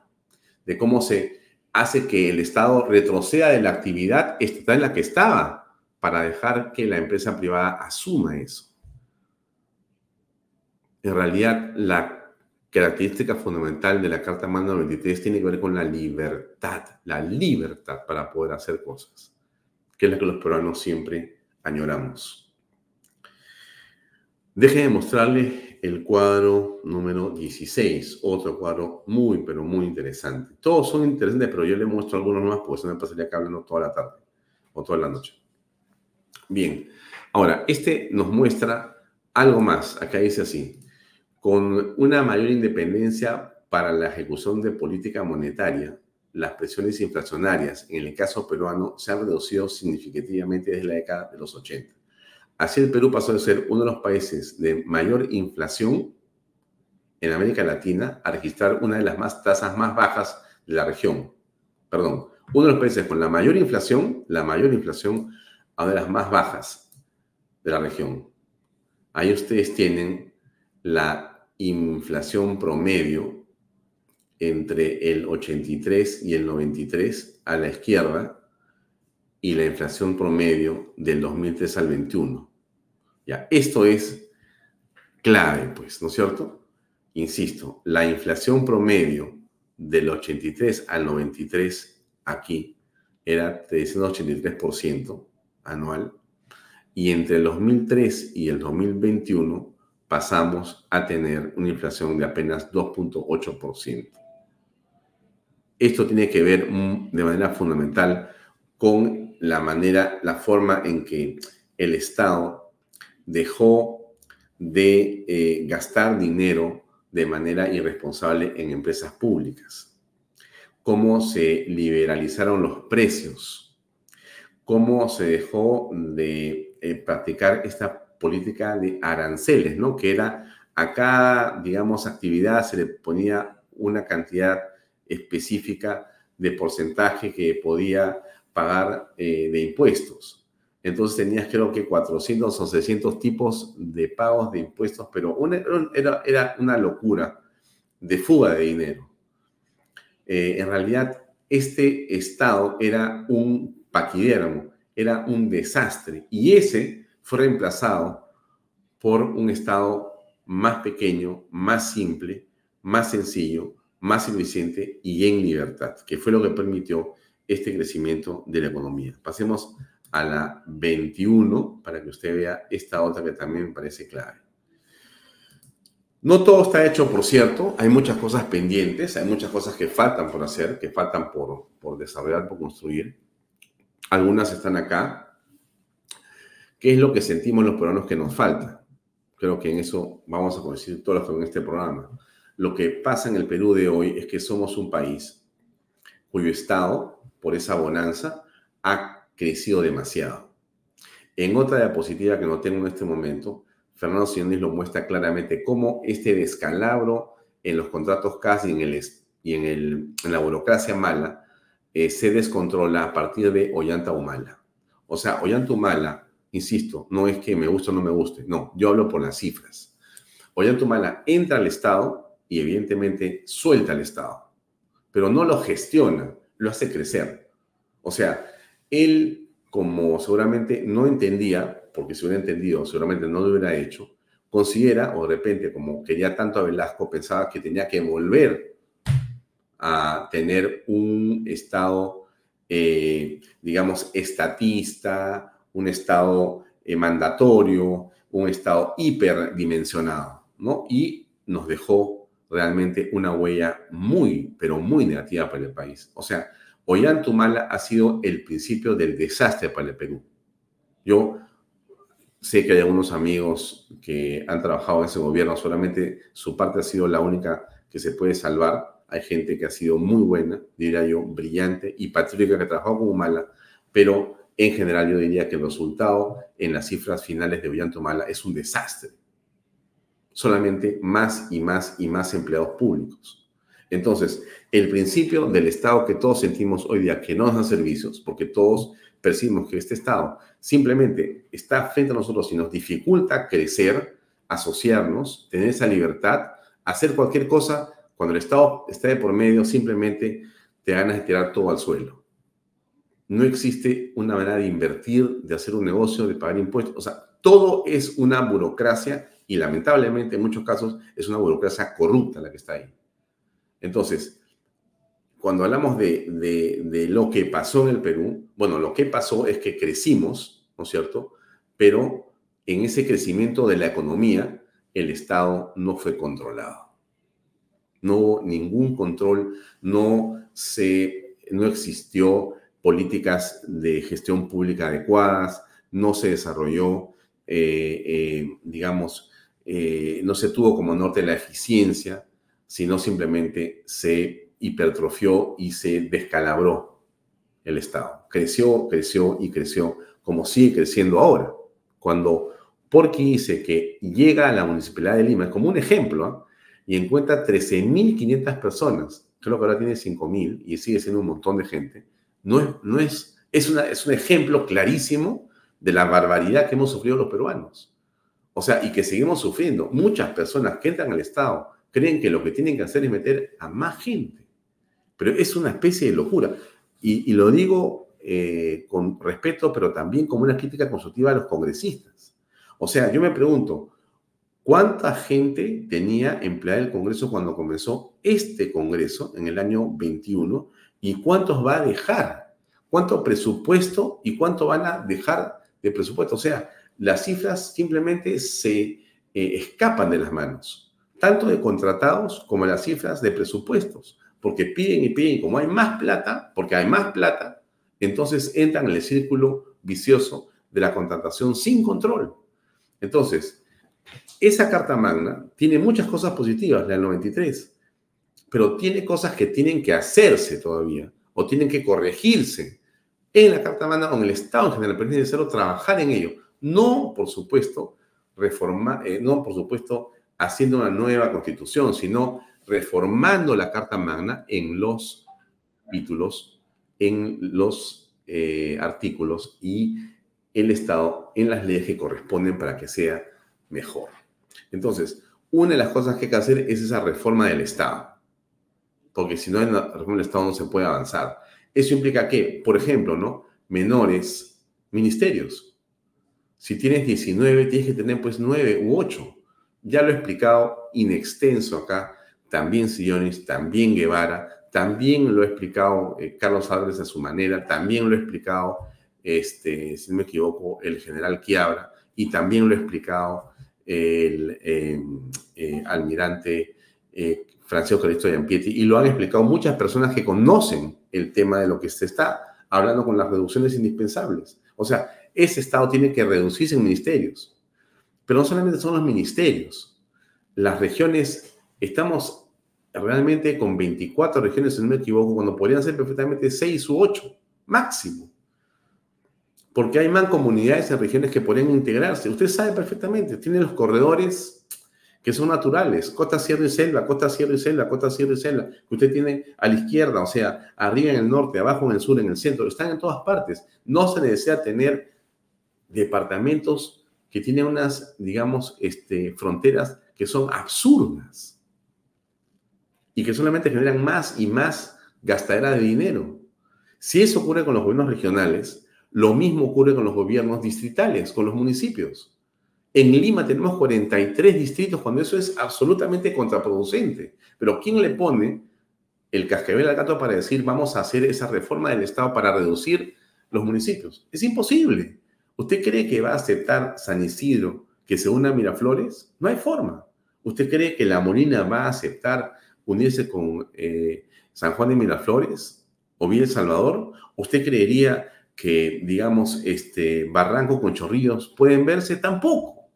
Speaker 1: de cómo se hace que el Estado retroceda de la actividad estatal en la que estaba para dejar que la empresa privada asuma eso. En realidad, la característica fundamental de la Carta Magna 93 tiene que ver con la libertad, la libertad para poder hacer cosas, que es la que los peruanos siempre añoramos. Deje mostrarle el cuadro número 16, otro cuadro muy, pero muy interesante. Todos son interesantes, pero yo le muestro algunos más porque se me pasaría acá hablando toda la tarde o toda la noche. Bien, ahora, este nos muestra algo más. Acá dice así, con una mayor independencia para la ejecución de política monetaria, las presiones inflacionarias en el caso peruano se han reducido significativamente desde la década de los 80. Así el Perú pasó de ser uno de los países de mayor inflación en América Latina a registrar una de las más tasas más bajas de la región. Perdón, uno de los países con la mayor inflación, la mayor inflación, a una de las más bajas de la región. Ahí ustedes tienen la inflación promedio entre el 83 y el 93 a la izquierda y la inflación promedio del 2003 al 21. Ya, esto es clave, pues, ¿no es cierto? Insisto, la inflación promedio del 83 al 93 aquí era 383% anual y entre el 2003 y el 2021 pasamos a tener una inflación de apenas 2.8%. Esto tiene que ver mm, de manera fundamental con la manera, la forma en que el Estado dejó de eh, gastar dinero de manera irresponsable en empresas públicas, cómo se liberalizaron los precios, cómo se dejó de eh, practicar esta política de aranceles, ¿no? Que era a cada, digamos, actividad se le ponía una cantidad específica de porcentaje que podía pagar eh, de impuestos. Entonces tenías creo que 400 o 600 tipos de pagos de impuestos, pero era, era, una locura de fuga de dinero. Eh, en realidad, este Estado era un paquidermo, era un desastre, y ese fue reemplazado por un Estado más pequeño, más simple, más sencillo, más eficiente y en libertad, que fue lo que permitió este crecimiento de la economía. Pasemos a la 21 para que usted vea esta otra que también me parece clave. No todo está hecho, por cierto, hay muchas cosas pendientes, hay muchas cosas que faltan por hacer, que faltan por, por desarrollar, por construir. Algunas están acá. ¿Qué es lo que sentimos los peruanos que nos falta? Creo que en eso vamos a coincidir todos en este programa. Lo que pasa en el Perú de hoy es que somos un país cuyo Estado, por esa bonanza, ha crecido demasiado. En otra diapositiva que no tengo en este momento, Fernando Sionis lo muestra claramente cómo este descalabro en los contratos casi en el, y en, el, en la burocracia mala eh, se descontrola a partir de Ollanta Humala. O sea, Ollanta Humala, insisto, no es que me guste o no me guste, no, yo hablo por las cifras. Ollanta Humala entra al Estado y evidentemente suelta al Estado, pero no lo gestiona, lo hace crecer. O sea, él, como seguramente no entendía, porque si hubiera entendido, seguramente no lo hubiera hecho, considera, o de repente, como quería tanto a Velasco, pensaba que tenía que volver a tener un Estado, eh, digamos, estatista, un Estado eh, mandatorio, un Estado hiperdimensionado, ¿no? Y nos dejó realmente una huella muy, pero muy negativa para el país. O sea, Ollantumala ha sido el principio del desastre para el Perú. Yo sé que hay algunos amigos que han trabajado en ese gobierno, solamente su parte ha sido la única que se puede salvar. Hay gente que ha sido muy buena, diría yo, brillante y patriótica que ha trabajado como mala, pero en general yo diría que el resultado en las cifras finales de Ollantumala es un desastre solamente más y más y más empleados públicos. Entonces, el principio del Estado que todos sentimos hoy día que no nos da servicios, porque todos percibimos que este Estado simplemente está frente a nosotros y nos dificulta crecer, asociarnos, tener esa libertad, hacer cualquier cosa, cuando el Estado está de por medio, simplemente te ganas de tirar todo al suelo. No existe una manera de invertir, de hacer un negocio, de pagar impuestos. O sea, todo es una burocracia y lamentablemente en muchos casos es una burocracia corrupta la que está ahí. Entonces, cuando hablamos de, de, lo que pasó en el Perú, bueno, lo que pasó es que crecimos, ¿no es cierto? Pero en ese crecimiento de la economía, el Estado no fue controlado. No hubo ningún control, no, se, no existió políticas de gestión pública adecuadas, no se desarrolló, eh, eh, digamos, eh, no se tuvo como norte la eficiencia, sino simplemente se hipertrofió y se descalabró el Estado. Creció, creció y creció como sigue creciendo ahora. Cuando Porqui dice que llega a la Municipalidad de Lima, como un ejemplo, ¿ah? y encuentra 13.500 personas, creo que ahora tiene 5.000 y sigue siendo un montón de gente, no es, no es, es, es un ejemplo clarísimo de la barbaridad que hemos sufrido los peruanos. O sea, y que seguimos sufriendo. Muchas personas que entran al Estado creen que lo que tienen que hacer es meter a más gente. Pero es una especie de locura. Y, lo digo eh, con respeto, pero también como una crítica constructiva a los congresistas. O sea, yo me pregunto, ¿cuánta gente tenía empleada el Congreso cuando comenzó este Congreso en el año 21? ¿Y cuántos va a dejar? ¿Cuánto presupuesto y cuánto van a dejar de presupuesto? O sea, las cifras simplemente se eh, escapan de las manos, tanto de contratados como las cifras de presupuestos, porque piden y piden, como hay más plata, porque hay más plata, entonces entran en el círculo vicioso de la contratación sin control. Entonces, Esa Carta Magna tiene muchas cosas positivas, la del 93, pero tiene cosas que tienen que hacerse todavía o tienen que corregirse en la Carta Magna o en el Estado en general, pero es necesario trabajar en ello. No, por supuesto, reformar, eh, no, por supuesto, haciendo una nueva constitución, sino reformando la Carta Magna en los títulos, en los eh, artículos y el Estado en las leyes que corresponden para que sea mejor. Entonces, una de las cosas que hay que hacer es esa reforma del Estado, porque si no hay una reforma del Estado no se puede avanzar. Eso implica que, por ejemplo, ¿no? menores ministerios. Si tienes 19, tienes que tener pues 9 u 8. Ya lo he explicado in extenso acá, también Sillonis, también Guevara, también lo ha explicado eh, Carlos Álvarez a su manera, también lo ha explicado, este, si no me equivoco, el general Quiabra, y también lo ha explicado el em, eh, almirante eh, Francisco Cristo de Ampieti, y lo han explicado muchas personas que conocen el tema de lo que se está hablando con las reducciones indispensables. O sea, ese Estado tiene que reducirse en ministerios. Pero no solamente son los ministerios. Las regiones, estamos realmente con 24 regiones, si no me equivoco, cuando podrían ser perfectamente 6 u 8, máximo porque hay mancomunidades en regiones que podrían integrarse. Usted sabe perfectamente, tiene los corredores que son naturales, costa, sierra y selva, costa, sierra y selva, costa, sierra y selva, que usted tiene a la izquierda, o sea, arriba en el norte, abajo en el sur, en el centro, están en todas partes. No se desea tener departamentos que tienen unas, digamos, este, fronteras que son absurdas y que solamente generan más y más gastadera de dinero. Si eso ocurre con los gobiernos regionales, lo mismo ocurre con los gobiernos distritales, con los municipios. En Lima tenemos 43 distritos cuando eso es absolutamente contraproducente. Pero ¿quién le pone el cascabel al gato para decir vamos a hacer esa reforma del Estado para reducir los municipios? Es imposible. ¿Usted cree que va a aceptar San Isidro que se una a Miraflores? No hay forma. ¿Usted cree que La Molina va a aceptar unirse con eh, San Juan de Miraflores o bien Salvador? ¿Usted creería que, digamos, este, Barranco con Chorrillos pueden verse tampoco.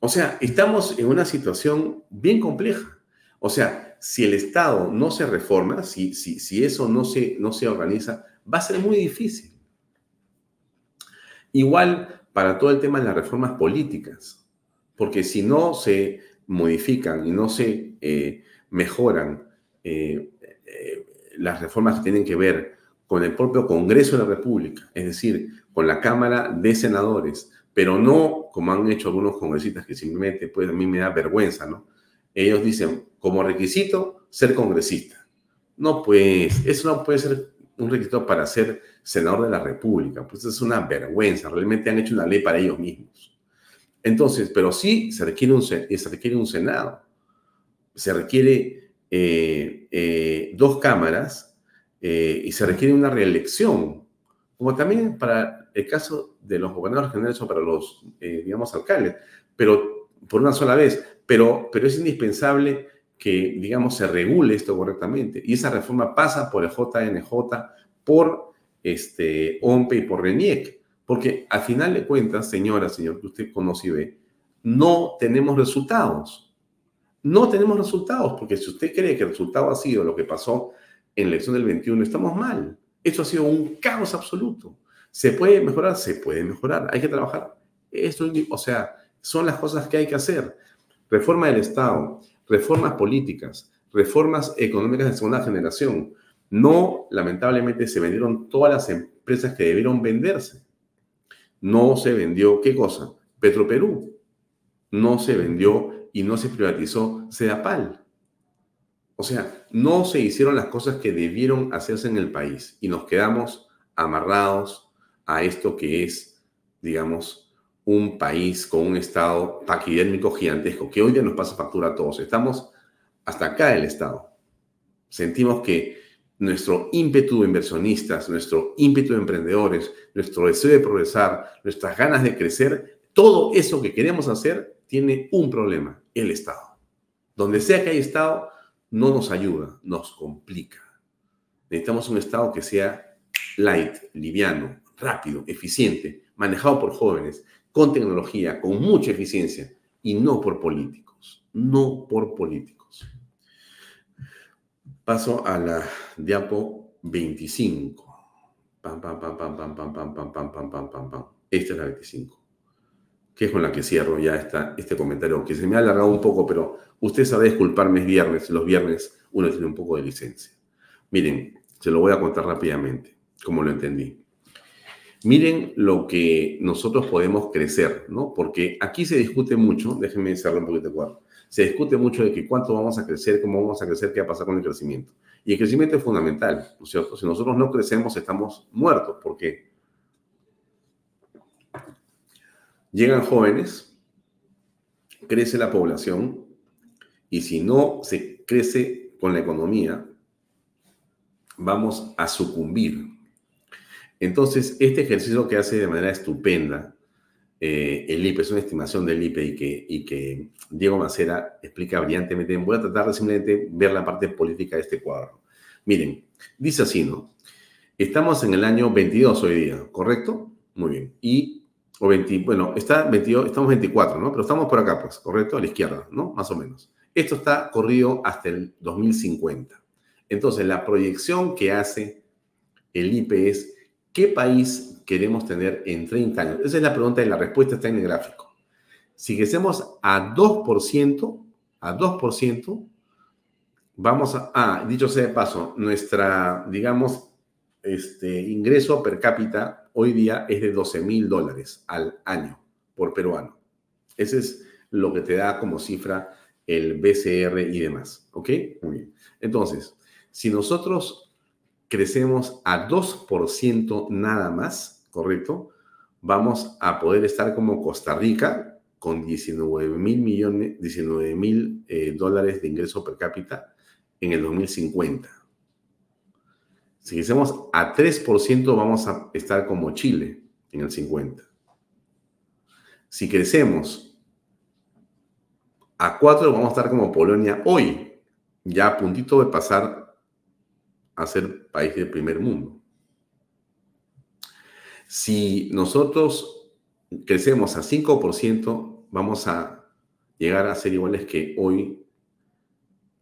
Speaker 1: O sea, estamos en una situación bien compleja. O sea, si el Estado no se reforma, si, si, si eso no se, no se organiza, va a ser muy difícil. Igual para todo el tema de las reformas políticas, porque si no se modifican y no se eh, mejoran eh, eh, las reformas que tienen que ver con el propio Congreso de la República, es decir, con la Cámara de Senadores, pero no como han hecho algunos congresistas que simplemente, pues a mí me da vergüenza, ¿no? Ellos dicen, como requisito, ser congresista. No, pues, eso no puede ser un requisito para ser senador de la República, pues es una vergüenza, realmente han hecho una ley para ellos mismos. Entonces, pero sí se requiere un, se requiere un Senado, se requiere eh, eh, dos cámaras eh, y se requiere una reelección, como también para el caso de los gobernadores generales o para los, eh, digamos, alcaldes, pero por una sola vez, pero, pero es indispensable que, digamos, se regule esto correctamente. Y esa reforma pasa por el JNJ, por este, OMPE y por RENIEC, porque al final de cuentas, señora, señor, que usted conoce y ve, no tenemos resultados. No tenemos resultados, porque si usted cree que el resultado ha sido lo que pasó en la elección del 21, estamos mal. Esto ha sido un caos absoluto. ¿Se puede mejorar? Se puede mejorar. Hay que trabajar. Esto, o sea, son las cosas que hay que hacer. Reforma del Estado, reformas políticas, reformas económicas de segunda generación. No, lamentablemente, se vendieron todas las empresas que debieron venderse. No se vendió, ¿qué cosa? Petroperú. No se vendió y no se privatizó Sedapal. O sea, no se hicieron las cosas que debieron hacerse en el país y nos quedamos amarrados a esto que es, digamos, un país con un estado paquidérmico gigantesco, que hoy día nos pasa factura a todos. Estamos hasta acá del estado. Sentimos que nuestro ímpetu de inversionistas, nuestro ímpetu de emprendedores, nuestro deseo de progresar, nuestras ganas de crecer, todo eso que queremos hacer tiene un problema, el Estado. Donde sea que hay Estado, no nos ayuda, nos complica. Necesitamos un Estado que sea light, liviano, rápido, eficiente, manejado por jóvenes, con tecnología, con mucha eficiencia, y no por políticos, no por políticos. Paso a la diapo 25. Pam. Esta es la 25. Que es con la que cierro ya esta, este comentario, que se me ha alargado un poco, pero usted sabe disculparme, es viernes, los viernes uno tiene un poco de licencia. Miren, se lo voy a contar rápidamente, como lo entendí. Miren lo que nosotros podemos crecer, ¿no? Porque aquí se discute mucho, déjenme cerrar un poquito de cuadro, se discute mucho de que cuánto vamos a crecer, cómo vamos a crecer, qué va a pasar con el crecimiento. Y el crecimiento es fundamental, ¿no es cierto? Si nosotros no crecemos, estamos muertos, porque llegan jóvenes, crece la población, y si no se crece con la economía, vamos a sucumbir. Entonces, este ejercicio que hace de manera estupenda eh, el IPE, es una estimación del IPE y que, Diego Macera explica brillantemente. Voy a tratar de simplemente ver la parte política de este cuadro. Miren, dice así, ¿no? Estamos en el año 22 hoy día, ¿correcto? Muy bien. Y, o 20, bueno, está 22, estamos 24, ¿no? Pero estamos por acá, pues, ¿correcto? A la izquierda, ¿no? Más o menos. Esto está corrido hasta el 2050. Entonces, la proyección que hace el IPE es ¿qué país queremos tener en 30 años? Esa es la pregunta y la respuesta está en el gráfico. Si crecemos a 2%, a 2%, vamos a, ah, dicho sea de paso, nuestra, digamos, este ingreso per cápita hoy día es de 12 mil dólares al año por peruano. Ese es lo que te da como cifra el BCR y demás. ¿Ok? Muy bien. Entonces, si nosotros crecemos a 2% nada más, ¿correcto? Vamos a poder estar como Costa Rica con 19 mil millones, 19 mil eh, dólares de ingreso per cápita en el 2050. Si crecemos a 3%, vamos a estar como Chile en el 50. Si crecemos a 4, vamos a estar como Polonia hoy, ya a puntito de pasar a ser país del primer mundo. Si nosotros crecemos a 5%, vamos a llegar a ser iguales que hoy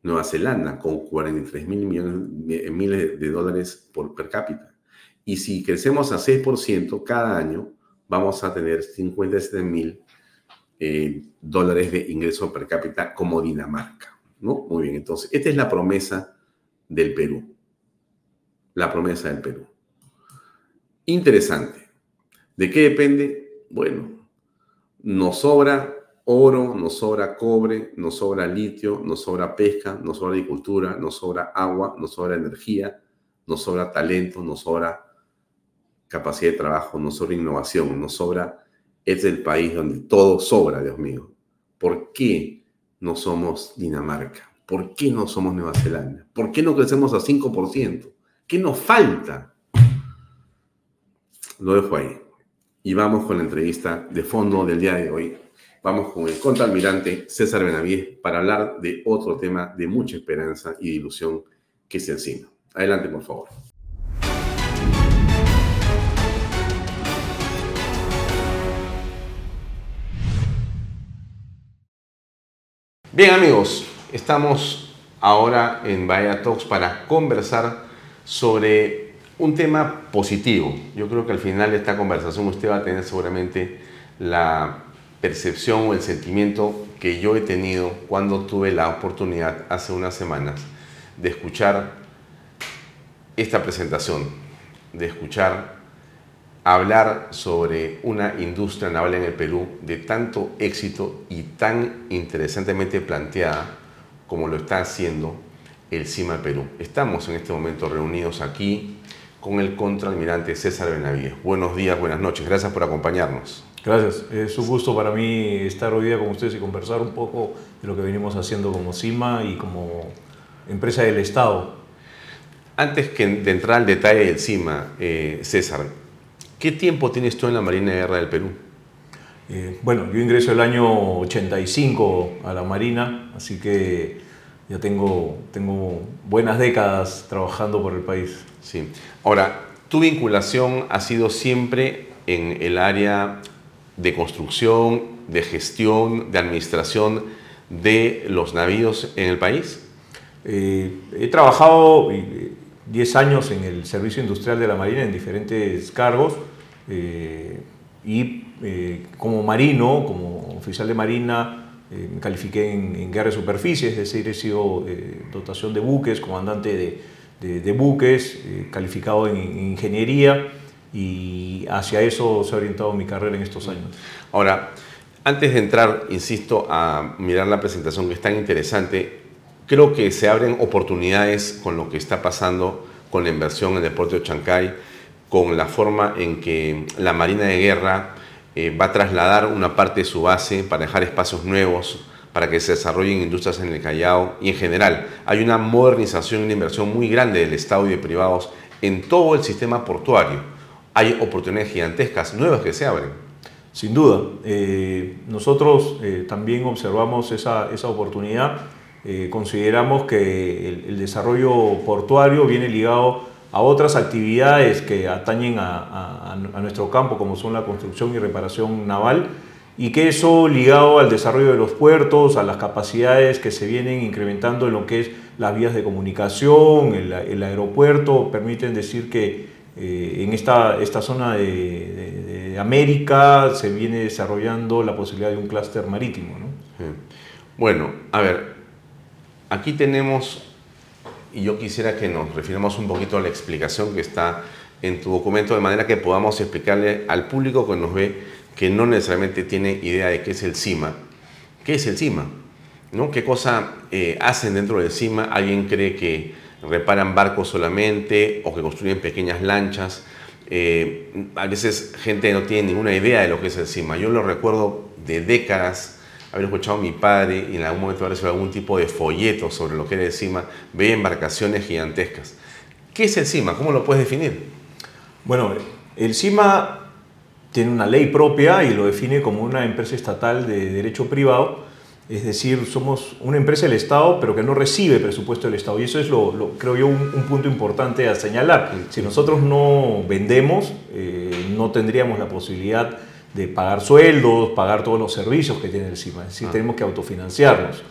Speaker 1: Nueva Zelanda, con 43 mil millones, miles de dólares por per cápita. Y si crecemos a 6% cada año, vamos a tener 57 mil eh, dólares de ingreso per cápita como Dinamarca. ¿no? Muy bien, entonces, esta es la promesa del Perú la promesa del Perú. Interesante. ¿De qué depende? Bueno, nos sobra oro, nos sobra cobre, nos sobra litio, nos sobra pesca, nos sobra agricultura, nos sobra agua, nos sobra energía, nos sobra talento, nos sobra capacidad de trabajo, nos sobra innovación, nos sobra... Es el país donde todo sobra, Dios mío. ¿Por qué no somos Dinamarca? ¿Por qué no somos Nueva Zelanda? ¿Por qué no crecemos a 5%? ¿Qué nos falta? Lo dejo ahí. Y vamos con la entrevista de fondo del día de hoy. Vamos con el contraalmirante César Benavides para hablar de otro tema de mucha esperanza y ilusión que el cine. Adelante, por favor. Bien amigos, estamos ahora en Bahía Talks para conversar sobre un tema positivo. Yo creo que al final de esta conversación usted va a tener seguramente la percepción o el sentimiento que yo he tenido cuando tuve la oportunidad hace unas semanas de escuchar esta presentación, de escuchar hablar sobre una industria naval en el Perú de tanto éxito y tan interesantemente planteada como lo está haciendo el CIMA Perú. Estamos en este momento reunidos aquí con el contraalmirante César Benavides. Buenos días, buenas noches, gracias por acompañarnos.
Speaker 2: Gracias, es un gusto para mí estar hoy día con ustedes y conversar un poco de lo que venimos haciendo como CIMA y como empresa del Estado.
Speaker 1: Antes que de entrar al detalle del CIMA, eh, César, ¿qué tiempo tienes tú en la Marina de Guerra del Perú?
Speaker 2: Eh, bueno, yo ingreso el año 85 a la Marina, así que ya tengo, tengo buenas décadas trabajando por el país.
Speaker 1: Sí. Ahora, tu vinculación ha sido siempre en el área de construcción, de gestión, de administración de los navíos en el país?
Speaker 2: Eh, he trabajado 10 eh, años en el Servicio Industrial de la Marina en diferentes cargos eh, y como marino, como oficial de Marina, me califiqué en, guerra de superficie, es decir, he sido dotación de buques, comandante de, buques, calificado en, en ingeniería y hacia eso se ha orientado mi carrera en estos años.
Speaker 1: Ahora, antes de entrar, insisto, a mirar la presentación que es tan interesante, creo que se abren oportunidades con lo que está pasando con la inversión en el puerto de Chancay, con la forma en que la Marina de Guerra eh, va a trasladar una parte de su base para dejar espacios nuevos, para que se desarrollen industrias en el Callao y en general. Hay una modernización y una inversión muy grande del Estado y de privados en todo el sistema portuario. Hay oportunidades gigantescas nuevas que se abren.
Speaker 2: Sin duda. Eh, nosotros eh, también observamos esa, esa oportunidad consideramos que el, desarrollo portuario viene ligado a otras actividades que atañen a, nuestro campo, como son la construcción y reparación naval, y que eso ligado al desarrollo de los puertos, a las capacidades que se vienen incrementando en lo que es las vías de comunicación, el, aeropuerto, permiten decir que eh, en esta, esta zona de, América se viene desarrollando la posibilidad de un clúster marítimo.
Speaker 1: Bueno, a ver, Aquí tenemos, y yo quisiera que nos refiramos un poquito a la explicación que está en tu documento, de manera que podamos explicarle al público que nos ve que no necesariamente tiene idea de qué es el CIMA. ¿Qué es el CIMA? ¿No? ¿Qué cosa eh, hacen dentro del CIMA? ¿Alguien cree que reparan barcos solamente o que construyen pequeñas lanchas? Eh, a veces gente no tiene ninguna idea de lo que es el CIMA. Yo lo recuerdo de décadas haber escuchado a mi padre y en algún momento haber hecho algún tipo de folleto sobre lo que era el CIMA, veía embarcaciones gigantescas. ¿Qué es el CIMA? ¿Cómo lo puedes definir?
Speaker 2: Bueno, el CIMA tiene una ley propia y lo define como una empresa estatal de derecho privado, es decir, somos una empresa del Estado, pero que no recibe presupuesto del Estado. Y eso es, lo, creo yo, un, punto importante a señalar. Si nosotros no vendemos, eh, no tendríamos la posibilidad de pagar sueldos, pagar todos los servicios que tiene el CIMA. Es decir, ah. tenemos que autofinanciarnos.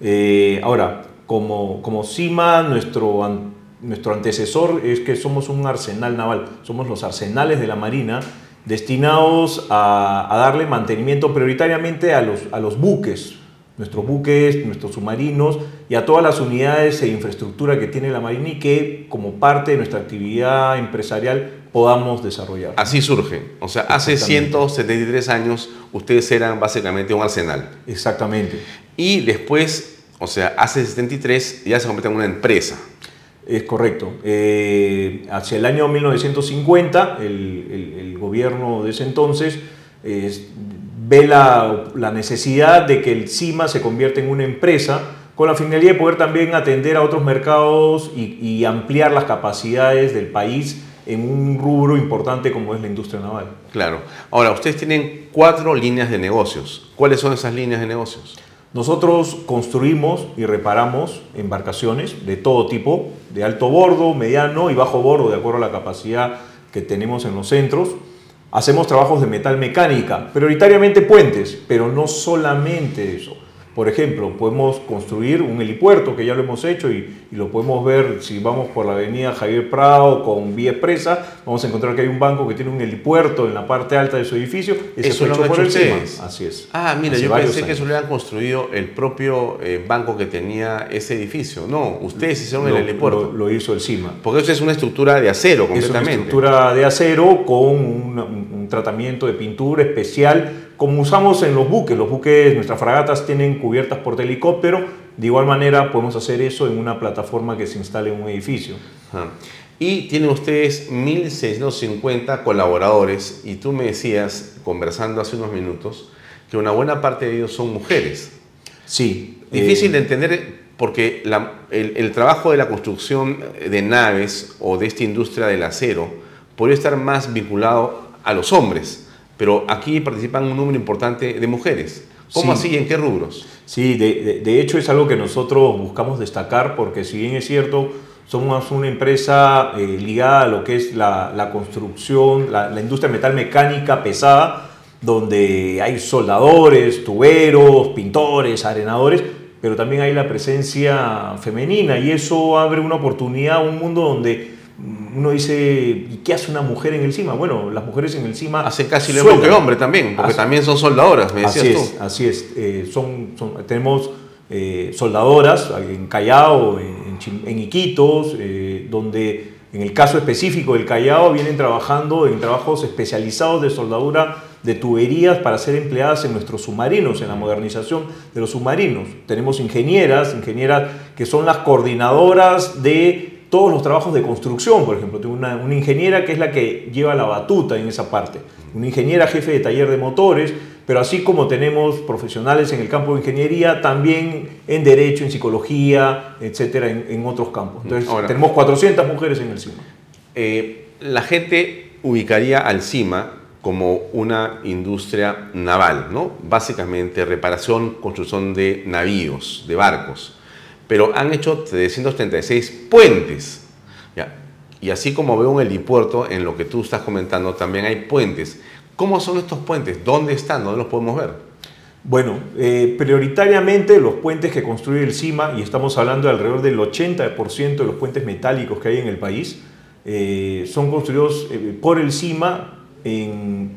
Speaker 2: Eh, ahora, como, como CIMA, nuestro, nuestro antecesor es que somos un arsenal naval, somos los arsenales de la Marina destinados a, a darle mantenimiento prioritariamente a los, a los buques, nuestros buques, nuestros submarinos y a todas las unidades e infraestructura que tiene la Marina y que como parte de nuestra actividad empresarial podamos desarrollar.
Speaker 1: Así surge. O sea, hace 173 años ustedes eran básicamente un arsenal.
Speaker 2: Exactamente.
Speaker 1: Y después, o sea, hace 73 ya se convierte en una empresa.
Speaker 2: Es correcto. Eh, hacia el año 1950, el, gobierno de ese entonces ve la, la, necesidad de que el CIMA se convierta en una empresa con la finalidad de poder también atender a otros mercados y, y ampliar las capacidades del país en un rubro importante como es la industria naval.
Speaker 1: Claro. Ahora, ustedes tienen cuatro líneas de negocios. ¿Cuáles son esas líneas de negocios?
Speaker 2: Nosotros construimos y reparamos embarcaciones de todo tipo, de alto bordo, mediano y bajo bordo, de acuerdo a la capacidad que tenemos en los centros. Hacemos trabajos de metal mecánica, prioritariamente puentes, pero no solamente eso. Por ejemplo, podemos construir un helipuerto, que ya lo hemos hecho y, lo podemos ver si vamos por la avenida Javier Prado con vía expresa, vamos a encontrar que hay un banco que tiene un helipuerto en la parte alta de su edificio.
Speaker 1: Eso lo hecho ustedes.
Speaker 2: Así es.
Speaker 1: Ah, mira, yo pensé que eso lo habían construido el propio eh, banco que tenía ese edificio. No, ustedes hicieron el helipuerto.
Speaker 2: Lo, hizo el CIMA.
Speaker 1: Porque eso es una estructura de acero completamente.
Speaker 2: Es una estructura de acero con un tratamiento de pintura especial como usamos en los buques, los buques, nuestras fragatas tienen cubiertas por helicóptero, de igual manera podemos hacer eso en una plataforma que se instale en un edificio.
Speaker 1: Y tienen ustedes 1.650 colaboradores y tú me decías, conversando hace unos minutos, que una buena parte de ellos son mujeres.
Speaker 2: Sí.
Speaker 1: Difícil de entender porque el, el, trabajo de la construcción de naves o de esta industria del acero podría estar más vinculado a los hombres pero aquí participan un número importante de mujeres. ¿Cómo así? ¿En qué rubros?
Speaker 2: Sí, de, hecho es algo que nosotros buscamos destacar porque si bien es cierto, somos una empresa eh, ligada a lo que es la, construcción, la, industria metal mecánica pesada, donde hay soldadores, tuberos, pintores, arenadores, pero también hay la presencia femenina y eso abre una oportunidad, un mundo donde uno dice, ¿y qué hace una mujer en el CIMA? Bueno, las mujeres en el CIMA...
Speaker 1: Hacen casi lo mismo que hombre también, porque también son soldadoras, me
Speaker 2: decías
Speaker 1: así
Speaker 2: tú. Es, así es, eh, son, tenemos eh, soldadoras en Callao, en, Iquitos, eh, donde en el caso específico del Callao vienen trabajando en trabajos especializados de soldadura de tuberías para ser empleadas en nuestros submarinos, en la modernización de los submarinos. Tenemos ingenieras, ingenieras que son las coordinadoras de todos los trabajos de construcción, por ejemplo. Tengo una, ingeniera que es la que lleva la batuta en esa parte, una ingeniera jefe de taller de motores, pero así como tenemos profesionales en el campo de ingeniería, también en derecho, en psicología, etcétera, en, otros campos. Entonces, tenemos 400 mujeres en el CIMA.
Speaker 1: Eh, la gente ubicaría al CIMA como una industria naval, ¿no? Básicamente reparación, construcción de navíos, de barcos pero han hecho 336 puentes. Y así como veo un helipuerto, en lo que tú estás comentando, también hay puentes. ¿Cómo son estos puentes? ¿Dónde están? ¿Dónde los podemos ver?
Speaker 2: Bueno, eh, prioritariamente los puentes que construye el CIMA, y estamos hablando de alrededor del 80% de los puentes metálicos que hay en el país, eh, son construidos eh, por el CIMA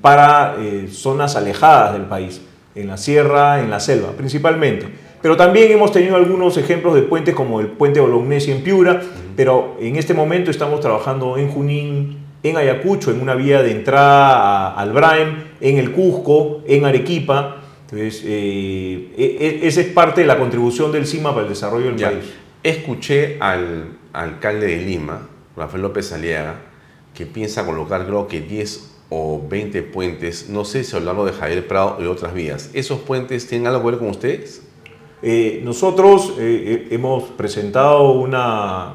Speaker 2: para zonas alejadas del país, en la sierra, en la selva, principalmente. Pero también hemos tenido algunos ejemplos de puentes como el puente Bolognesi en Piura, pero en este momento estamos trabajando en Junín, en Ayacucho, en una vía de entrada al Braem, en el Cusco, en Arequipa. Entonces, eh, e, e, esa es parte de la contribución del CIMA para el desarrollo del país.
Speaker 1: Escuché al alcalde de Lima, Rafael López Aliaga, que piensa colocar creo que 10 o 20 puentes, no sé si hablarlo de Javier Prado y otras vías. ¿Esos puentes tienen algo que ver con ustedes?
Speaker 2: Eh, nosotros eh, eh, hemos presentado una,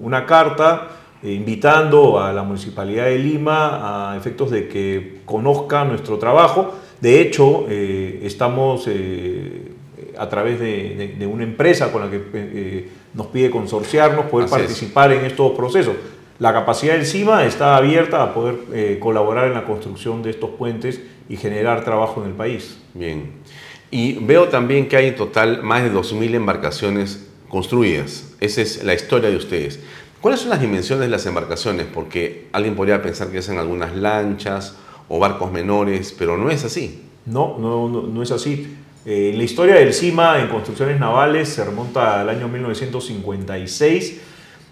Speaker 2: una carta invitando a la Municipalidad de Lima a efectos de que conozca nuestro trabajo. De hecho, estamos a través de, una empresa con la que nos pide consorciarnos, poder participar en estos procesos. La capacidad del CIMA está abierta a poder colaborar en la construcción de estos puentes y generar trabajo en el país.
Speaker 1: Bien. Y veo también que hay en total más de 2.000 embarcaciones construidas. Esa es la historia de ustedes. ¿Cuáles son las dimensiones de las embarcaciones? Porque alguien podría pensar que son algunas lanchas o barcos menores, pero no es así.
Speaker 2: No, no, no, es así. Eh, la historia del CIMA en construcciones navales se remonta al año 1956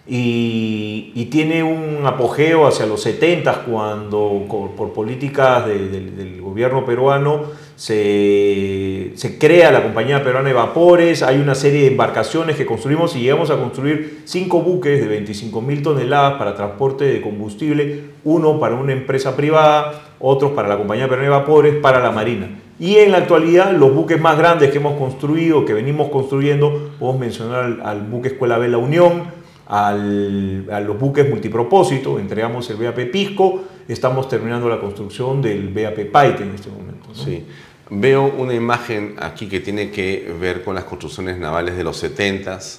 Speaker 2: y, tiene un apogeo hacia los 70 cuando por, políticas del gobierno peruano se, se, crea la compañía peruana de vapores, hay una serie de embarcaciones que construimos y llegamos a construir cinco buques de 25 mil toneladas para transporte de combustible, uno para una empresa privada, otros para la compañía peruana de vapores, para la marina. Y en la actualidad los buques más grandes que hemos construido, que venimos construyendo, podemos mencionar al, buque Escuela Vela Unión, al, a los buques multipropósito, entregamos el BAP Pisco, estamos terminando la construcción del BAP Paite en este momento.
Speaker 1: Sí. Veo una imagen aquí que tiene que ver con las construcciones navales de los 70s,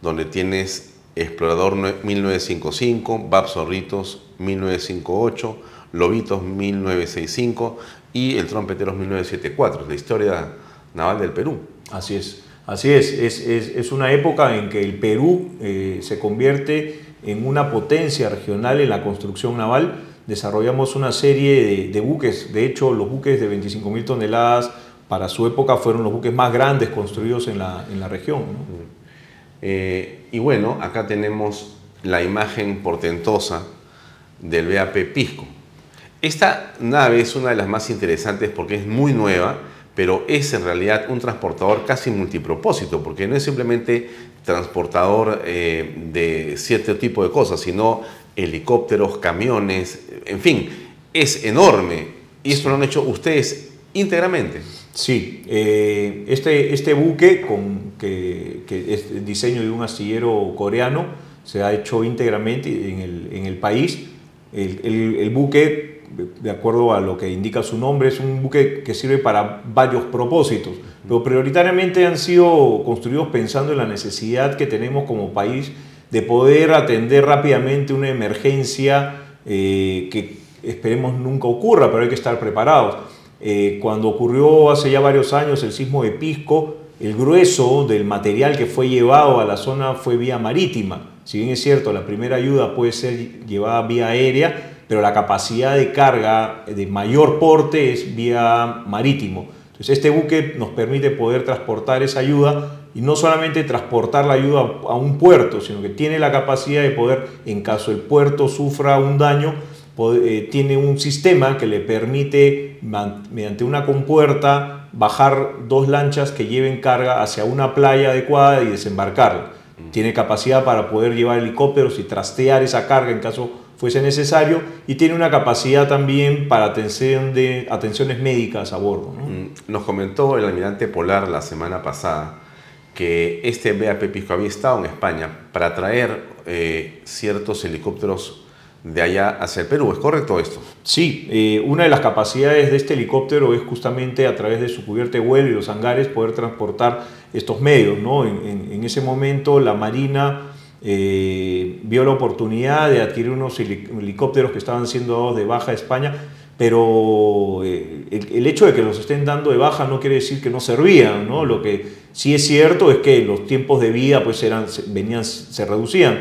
Speaker 1: donde tienes Explorador 1955, BAP Zorritos 1958, Lobitos 1965 y el Trompeteros 1974, la historia naval del Perú.
Speaker 2: Así es. Así es, es, una época en que el Perú eh, se convierte en una potencia regional en la construcción naval. Desarrollamos una serie de, buques, de hecho los buques de 25.000 toneladas para su época fueron los buques más grandes construidos en la, región.
Speaker 1: Eh, y bueno, acá tenemos la imagen portentosa del BAP Pisco. Esta nave es una de las más interesantes porque es muy nueva pero es en realidad un transportador casi multipropósito, porque no es simplemente transportador eh, de cierto tipo de cosas, sino helicópteros, camiones, en fin, es enorme. Y esto lo han hecho ustedes íntegramente.
Speaker 2: Sí, eh, este, este buque, con, que, es el diseño de un astillero coreano, se ha hecho íntegramente en el, en el país. El, el, el buque de acuerdo a lo que indica su nombre, es un buque que sirve para varios propósitos, pero prioritariamente han sido construidos pensando en la necesidad que tenemos como país de poder atender rápidamente una emergencia eh, que esperemos nunca ocurra, pero hay que estar preparados. Eh, cuando ocurrió hace ya varios años el sismo de Pisco, el grueso del material que fue llevado a la zona fue vía marítima. Si bien es cierto, la primera ayuda puede ser llevada vía aérea, pero la capacidad de carga de mayor porte es vía marítimo. Entonces, este buque nos permite poder transportar esa ayuda y no solamente transportar la ayuda a un puerto, sino que tiene la capacidad de poder, en caso el puerto sufra un daño, eh, tiene un sistema que le permite, mediante una compuerta, bajar dos lanchas que lleven carga hacia una playa adecuada y desembarcarla. Mm. Tiene capacidad para poder llevar helicópteros y trastear esa carga en caso fuese necesario y tiene una capacidad también para atención de, atenciones médicas a bordo.
Speaker 1: Mm. Nos comentó el almirante Polar la semana pasada que este BAP Pisco había estado en España para traer eh, ciertos helicópteros de allá hacia el Perú. ¿Es correcto esto?
Speaker 2: Sí, eh, una de las capacidades de este helicóptero es justamente a través de su cubierta de vuelo y los hangares poder transportar estos medios. ¿no? En, ese momento la Marina eh, vio la oportunidad de adquirir unos helicópteros que estaban siendo dados de baja a España, pero eh, el, hecho de que los estén dando de baja no quiere decir que no servían. ¿no? Lo que sí es cierto es que los tiempos de vida pues eran, venían, se reducían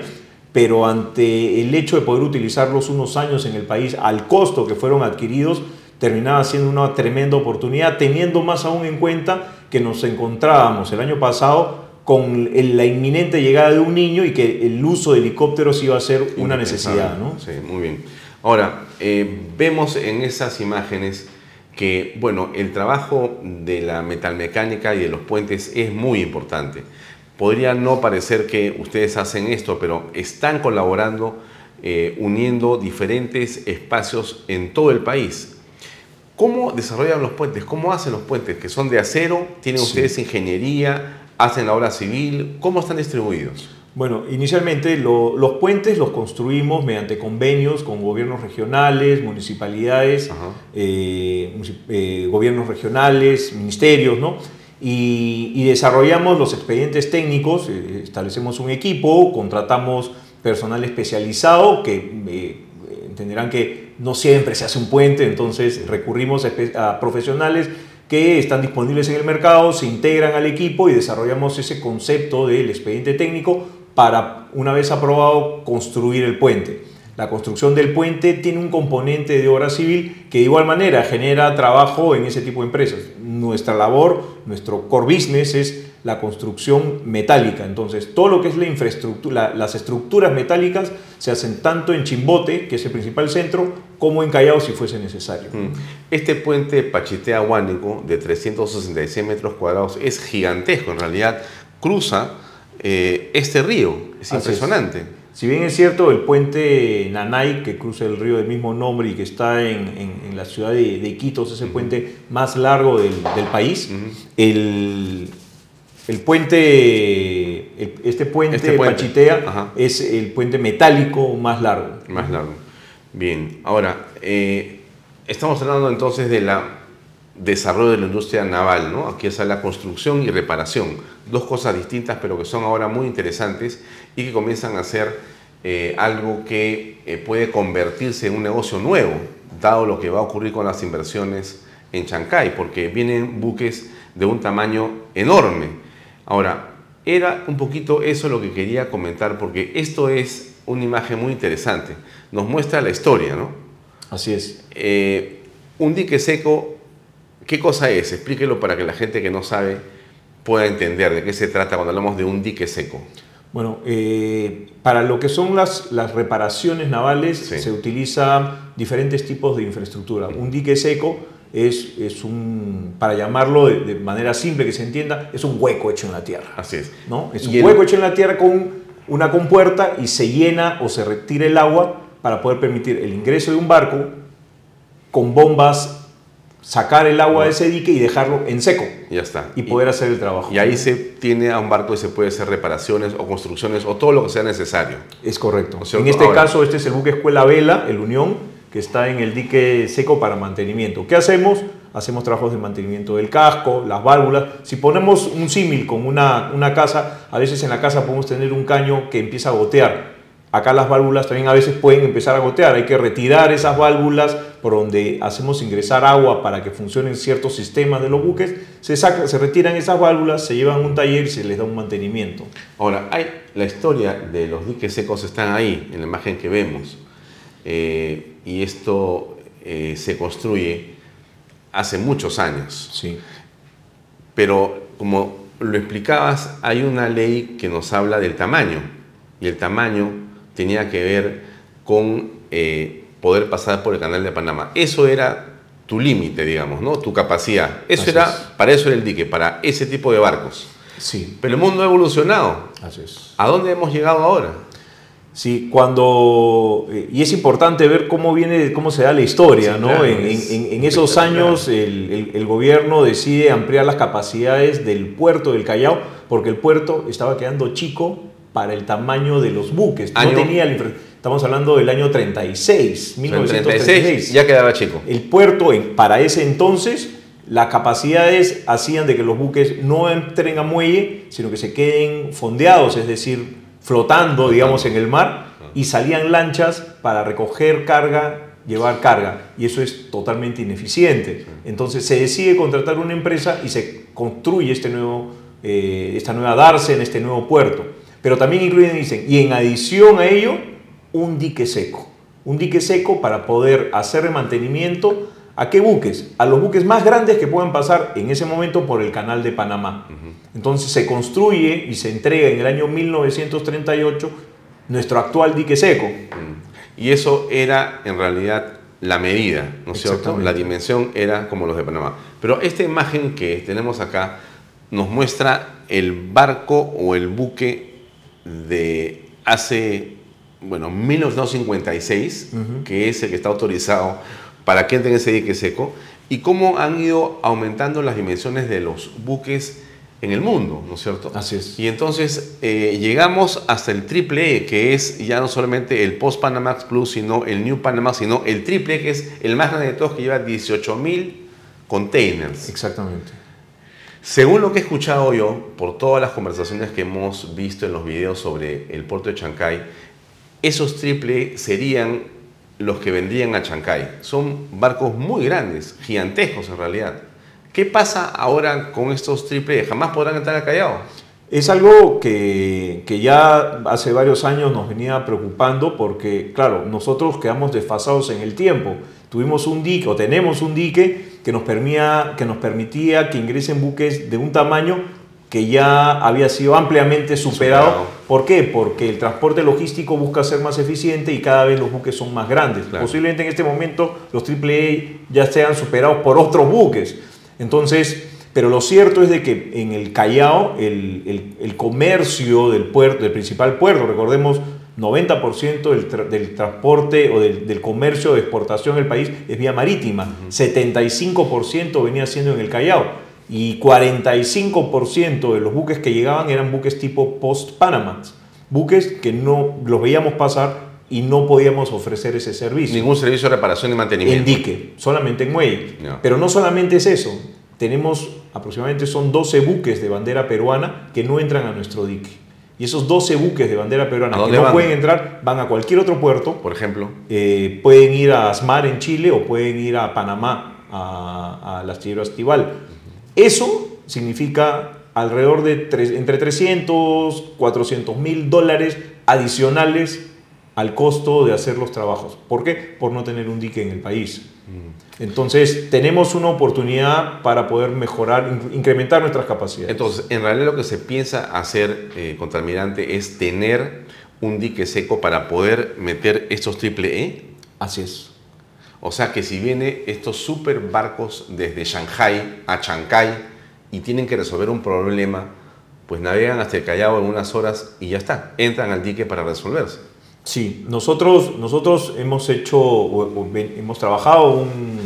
Speaker 2: pero ante el hecho de poder utilizarlos unos años en el país al costo que fueron adquiridos, terminaba siendo una tremenda oportunidad, teniendo más aún en cuenta que nos encontrábamos el año pasado con la inminente llegada de un niño y que el uso de helicópteros iba a ser una necesidad. ¿no?
Speaker 1: Sí, muy bien. Ahora, eh, vemos en esas imágenes que, bueno, el trabajo de la metalmecánica y de los puentes es muy importante podría no parecer que ustedes hacen esto, pero están colaborando, eh, uniendo diferentes espacios en todo el país. ¿Cómo desarrollan los puentes? ¿Cómo hacen los puentes? ¿Que son de acero? ¿Tienen ustedes ingeniería? ¿Hacen la obra civil? ¿Cómo están distribuidos?
Speaker 2: Bueno, inicialmente los puentes los construimos mediante convenios con gobiernos regionales, municipalidades, eh, eh, gobiernos regionales, ministerios, ¿no? y, desarrollamos los expedientes técnicos, eh, establecemos un equipo, contratamos personal especializado que eh, entenderán que no siempre se hace un puente, entonces recurrimos a, profesionales que están disponibles en el mercado, se integran al equipo y desarrollamos ese concepto del expediente técnico para, una vez aprobado, construir el puente. La construcción del puente tiene un componente de obra civil que de igual manera genera trabajo en ese tipo de empresas. Nuestra labor, nuestro core business es la construcción metálica. Entonces, todo lo que es la infraestructura, las estructuras metálicas se hacen tanto en Chimbote, que es el principal centro, como en Callao si fuese necesario. Mm.
Speaker 1: Este puente Pachitea-Huánico de 366 metros cuadrados es gigantesco, en realidad cruza eh, este río, es impresionante.
Speaker 2: Si bien es cierto, el puente Nanay, que cruza el río del mismo nombre y que está en, la ciudad de, de, Iquitos, es el puente más largo del, país, el, puente, este puente, este Pachitea es el puente metálico más largo.
Speaker 1: Más largo. Bien, ahora, eh, estamos hablando entonces de la desarrollo de la industria naval, ¿no? Aquí está la construcción y reparación, dos cosas distintas pero que son ahora muy interesantes y que comienzan a ser eh, algo que eh, puede convertirse en un negocio nuevo, dado lo que va a ocurrir con las inversiones en Chancay, porque vienen buques de un tamaño enorme. Ahora, era un poquito eso lo que quería comentar, porque esto es una imagen muy interesante, nos muestra la historia, ¿no?
Speaker 2: Así es.
Speaker 1: Eh, un dique seco ¿Qué cosa es? Explíquelo para que la gente que no sabe pueda entender de qué se trata cuando hablamos de un dique seco.
Speaker 2: Bueno, eh, para lo que son las, las reparaciones navales se utilizan diferentes tipos de infraestructura. Un dique seco es, es un, para llamarlo de, manera simple que se entienda, es un hueco hecho en la tierra.
Speaker 1: Así es.
Speaker 2: ¿no? Es un hueco hecho en la tierra con una compuerta y se llena o se retira el agua para poder permitir el ingreso de un barco con bombas sacar el agua de ese dique y dejarlo en seco.
Speaker 1: Ya está.
Speaker 2: Y poder hacer el trabajo.
Speaker 1: Y ahí se tiene a un barco y se puede hacer reparaciones o construcciones o todo lo que sea necesario.
Speaker 2: Es correcto. en este caso, este es el buque Escuela Vela, el Unión, que está en el dique seco para mantenimiento. ¿Qué hacemos? Hacemos trabajos de mantenimiento del casco, las válvulas. Si ponemos un símil con una, una casa, a veces en la casa podemos tener un caño que empieza a gotear acá las válvulas también a veces pueden empezar a gotear. Hay que retirar esas válvulas por donde hacemos ingresar agua para que funcionen ciertos sistemas de los buques. Se, saca, se retiran esas válvulas, se llevan a un taller y se les da un mantenimiento.
Speaker 1: Ahora, hay, la historia de los diques secos están ahí, en la imagen que vemos. Eh, y esto eh, se construye hace muchos años.
Speaker 2: Sí.
Speaker 1: Pero como lo explicabas, hay una ley que nos habla del tamaño. Y el tamaño tenía que ver con eh, poder pasar por el canal de Panamá. Eso era tu límite, digamos, ¿no? Tu capacidad. Eso era, para eso era el dique, para ese tipo de barcos.
Speaker 2: Sí.
Speaker 1: Pero el mundo ha evolucionado.
Speaker 2: Así es.
Speaker 1: ¿A dónde hemos llegado ahora?
Speaker 2: Sí, cuando. eh, y es importante ver cómo viene, cómo se da la historia,
Speaker 1: Sí,
Speaker 2: ¿no?
Speaker 1: claro,
Speaker 2: en,
Speaker 1: es
Speaker 2: en- en esos años el, el- el gobierno decide ampliar las capacidades del puerto del Callao, porque el puerto estaba quedando chico para el tamaño de los buques.
Speaker 1: Año-
Speaker 2: No tenía la infra- Estamos hablando del año 36,
Speaker 1: En
Speaker 2: 1936.
Speaker 1: 36 ya quedaba chico.
Speaker 2: El puerto, para ese entonces, las capacidades hacían de que los buques no entren a muelle, sino que se queden fondeados, es decir, flotando, digamos, en el mar, y salían lanchas para recoger carga, llevar carga, y eso es totalmente ineficiente. Entonces se decide contratar una empresa y se construye este nuevo, eh, esta nueva Darse en este nuevo puerto. Pero también incluyen, dicen, y en adición a ello, un dique seco. Un dique seco para poder hacer mantenimiento a qué buques? A los buques más grandes que puedan pasar en ese momento por el canal de Panamá. Entonces se construye y se entrega en el año 1938 nuestro actual dique seco.
Speaker 1: Mm. Y eso era en realidad la medida, ¿no es cierto? La dimensión era como los de Panamá. Pero esta imagen que tenemos acá nos muestra el barco o el buque de hace, bueno, 1956, que es el que está autorizado para que entre en ese dique seco, y cómo han ido aumentando las dimensiones de los buques en el mundo, ¿no es cierto?
Speaker 2: Así es.
Speaker 1: Y entonces eh, llegamos hasta el triple E, que es ya no solamente el Post Panamax Plus, sino el New Panama, sino el triple E, que es el más grande de todos, que lleva 18.000 containers.
Speaker 2: Exactamente.
Speaker 1: Según lo que he escuchado yo, por todas las conversaciones que hemos visto en los videos sobre el puerto de Chancay, esos triple serían los que vendrían a Chancay. Son barcos muy grandes, gigantescos en realidad. ¿Qué pasa ahora con estos triple? ¿Jamás podrán entrar al Callao?
Speaker 2: Es algo que, que ya hace varios años nos venía preocupando porque, claro, nosotros quedamos desfasados en el tiempo. Tuvimos un dique o tenemos un dique que nos, permitía, que nos permitía que ingresen buques de un tamaño que ya había sido ampliamente superado.
Speaker 1: Superado.
Speaker 2: ¿Por qué? Porque el transporte logístico busca ser más eficiente y cada vez los buques son más grandes.
Speaker 1: Claro.
Speaker 2: Posiblemente en este momento los AAA ya sean superados por otros buques. Entonces, pero lo cierto es de que en el Callao el, el- el comercio del puerto, del principal puerto, recordemos, 90% del, tra- del transporte o del, del comercio de exportación del país es vía marítima. 75% venía siendo en el Callao. Y 45% de los buques que llegaban eran buques tipo post-Panamax. Buques que no los veíamos pasar y no podíamos ofrecer ese servicio.
Speaker 1: Ningún servicio de reparación y
Speaker 2: En
Speaker 1: mantenimiento.
Speaker 2: dique, solamente en muelle.
Speaker 1: Ya.
Speaker 2: Pero no solamente es eso. Tenemos aproximadamente son 12 buques de bandera peruana que no entran a nuestro dique. Y esos 12 buques de bandera peruana
Speaker 1: ¿A
Speaker 2: que no
Speaker 1: van?
Speaker 2: pueden entrar van a cualquier otro puerto.
Speaker 1: Por ejemplo,
Speaker 2: Eh, pueden ir a Asmar en Chile o pueden ir a Panamá, a, al astillero Estival. Eso significa alrededor de tres- entre 300, 400 mil dólares adicionales al costo de hacer los trabajos. ¿Por qué? Por no tener un dique en el país. Entonces, tenemos una oportunidad para poder mejorar, in- incrementar nuestras capacidades.
Speaker 1: entonces, en realidad lo que se piensa hacer, eh, contraalmirante, es tener un dique seco para poder meter estos triple E.
Speaker 2: Así es.
Speaker 1: O sea que si viene estos super barcos desde Shanghai a Chancay y tienen que resolver un problema, pues navegan hasta el Callao en unas horas y ya está, entran al dique para resolverse.
Speaker 2: Sí, nosotros, nosotros hemos hecho, o- o ven- hemos trabajado un-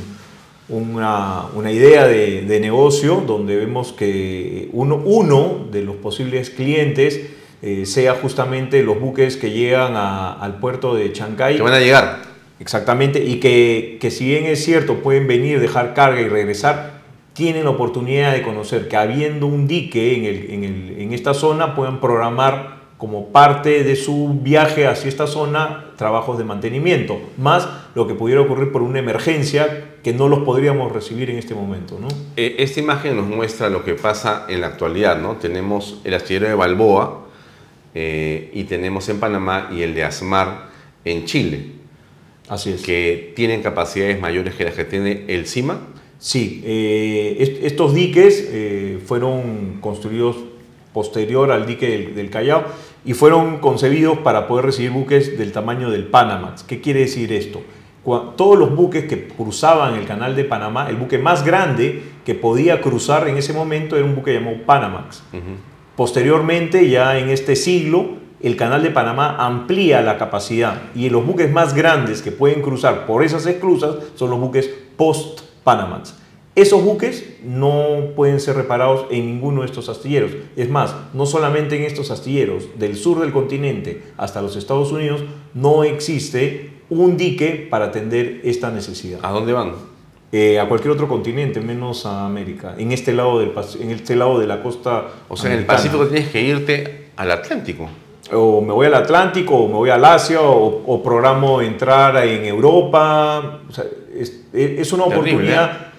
Speaker 2: una, una idea de, de negocio donde vemos que uno, uno de los posibles clientes eh, sea justamente los buques que llegan a- al puerto de Chancay.
Speaker 1: Que van a llegar.
Speaker 2: Exactamente, y que, que si bien es cierto, pueden venir, dejar carga y regresar, tienen la oportunidad de conocer que habiendo un dique en, el- en el- en esta zona puedan programar como parte de su viaje hacia esta zona trabajos de mantenimiento, más lo que pudiera ocurrir por una emergencia que no los podríamos recibir en este momento. ¿no?
Speaker 1: Eh, esta imagen nos muestra lo que pasa en la actualidad. ¿no? Tenemos el astillero de Balboa eh, y tenemos en Panamá y el de Asmar en Chile.
Speaker 2: Así es.
Speaker 1: Que tienen capacidades mayores que las que tiene el CIMA.
Speaker 2: Sí, eh, estos diques fueron construidos posterior al dique del, Callao y fueron concebidos para poder recibir buques del tamaño del Panamax. ¿Qué quiere decir esto? todos los buques que cruzaban el canal de Panamá, el buque más grande que podía cruzar en ese momento era un buque llamado Panamax. Posteriormente, ya en este siglo, el canal de Panamá amplía la capacidad y los buques más grandes que pueden cruzar por esas esclusas son los buques post-Panamax. Esos buques no pueden ser reparados en ninguno de estos astilleros. Es más, no solamente en estos astilleros, del sur del continente hasta los Estados Unidos, no existe un dique para atender esta necesidad.
Speaker 1: ¿A dónde van?
Speaker 2: Eh, a cualquier otro continente, menos a América, en este lado, del, en este lado de la costa.
Speaker 1: O sea, en el Pacífico tienes que irte al Atlántico.
Speaker 2: O me voy al Atlántico, o me voy al Asia, o, programo entrar en Europa. O sea, es, una oportunidad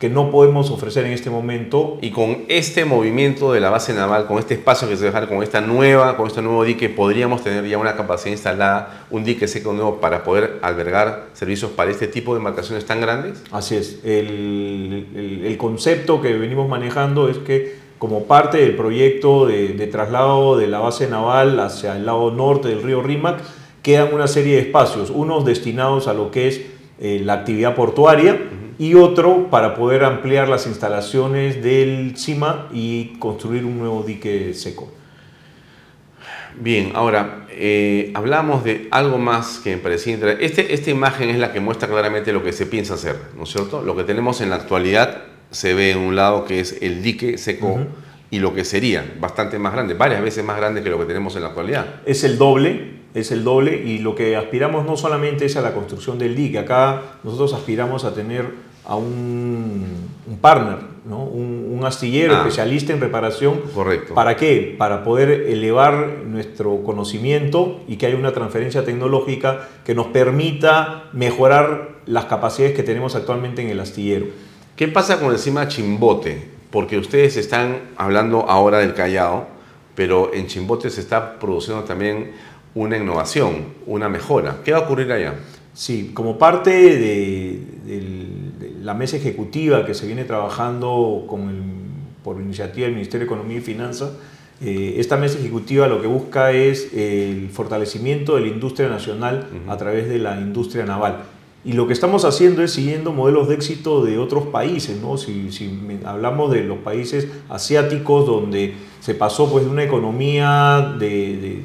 Speaker 2: que no podemos ofrecer en este momento.
Speaker 1: Y con este movimiento de la base naval, con este espacio que se dejar, con esta nueva, con este nuevo dique, podríamos tener ya una capacidad instalada, un dique seco nuevo para poder albergar servicios para este tipo de embarcaciones tan grandes.
Speaker 2: Así es. El, el, concepto que venimos manejando es que como parte del proyecto de, de, traslado de la base naval hacia el lado norte del río Rímac, quedan una serie de espacios, unos destinados a lo que es eh, la actividad portuaria, y otro para poder ampliar las instalaciones del CIMA y construir un nuevo dique seco.
Speaker 1: Bien, ahora eh, hablamos de algo más que me parecía interesante. Este, esta imagen es la que muestra claramente lo que se piensa hacer, ¿no es cierto? Lo que tenemos en la actualidad se ve en un lado que es el dique seco y lo que sería bastante más grande, varias veces más grande que lo que tenemos en la actualidad.
Speaker 2: Es el doble, es el doble y lo que aspiramos no solamente es a la construcción del dique, acá nosotros aspiramos a tener a un, partner, ¿no? un, astillero ah. especialista en reparación.
Speaker 1: Correcto.
Speaker 2: ¿Para qué? Para poder elevar nuestro conocimiento y que haya una transferencia tecnológica que nos permita mejorar las capacidades que tenemos actualmente en el astillero.
Speaker 1: ¿Qué pasa con el CIMA Chimbote? Porque ustedes están hablando ahora del Callao, pero en Chimbote se está produciendo también una innovación, una mejora. ¿Qué va a ocurrir allá?
Speaker 2: Sí, como parte de, la mesa ejecutiva que se viene trabajando con por iniciativa del Ministerio de Economía y Finanzas, eh, esta mesa ejecutiva lo que busca es el fortalecimiento de la industria nacional a través de la industria naval. Y lo que estamos haciendo es siguiendo modelos de éxito de otros países, ¿no? Si, si hablamos de los países asiáticos donde se pasó pues de una economía de,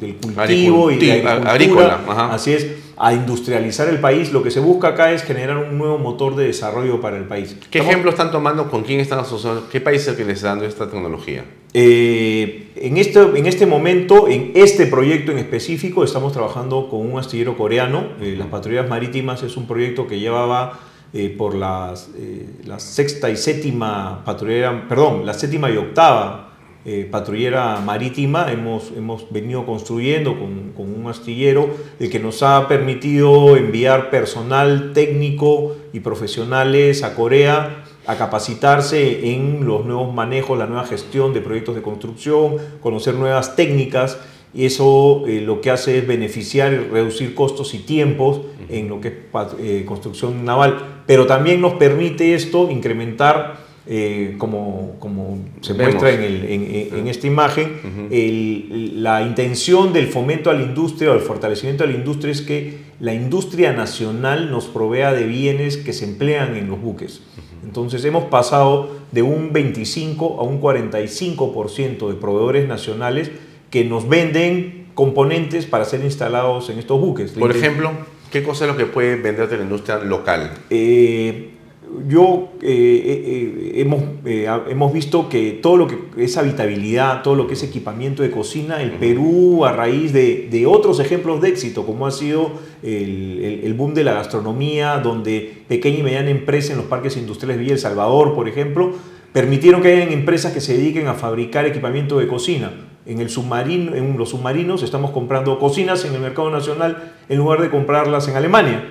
Speaker 2: del cultivo y de agricultura, así es, a industrializar el país, lo que se busca acá es generar un nuevo motor de desarrollo para el país.
Speaker 1: ¿Qué ejemplos están tomando? ¿Con quién están asociando? ¿Qué país es el que les está dando esta tecnología?
Speaker 2: Eh, en, este, en este momento, en este proyecto en específico, estamos trabajando con un astillero coreano. Eh, las patrullas marítimas es un proyecto que llevaba eh, por las, la sexta y séptima patrullera, perdón, la séptima y octava eh, patrullera marítima hemos, hemos venido construyendo con, con, un astillero el que nos ha permitido enviar personal técnico y profesionales a Corea a capacitarse en los nuevos manejos, la nueva gestión de proyectos de construcción, conocer nuevas técnicas. Y eso eh, lo que hace es beneficiar reducir costos y tiempos en lo que es eh, construcción naval, pero también nos permite esto incrementar eh, como, como, se muestra en, el, en, esta imagen, la intención del fomento a la industria o el fortalecimiento de la industria es que la industria nacional nos provea de bienes que se emplean en los buques. Entonces hemos pasado de un 25 a un 45% de proveedores nacionales que nos venden componentes para ser instalados en estos buques.
Speaker 1: Por ejemplo, ¿qué cosa es lo que puede venderte la industria local?
Speaker 2: Eh, yo eh, eh, hemos, eh, hemos visto que todo lo que es habitabilidad, todo lo que es equipamiento de cocina, el Perú, a raíz de, de otros ejemplos de éxito, como ha sido el, el, boom de la gastronomía, donde pequeña y mediana empresa en los parques industriales de Villa El Salvador, por ejemplo, permitieron que hayan empresas que se dediquen a fabricar equipamiento de cocina. En, el submarino, en los submarinos estamos comprando cocinas en el mercado nacional en lugar de comprarlas en Alemania.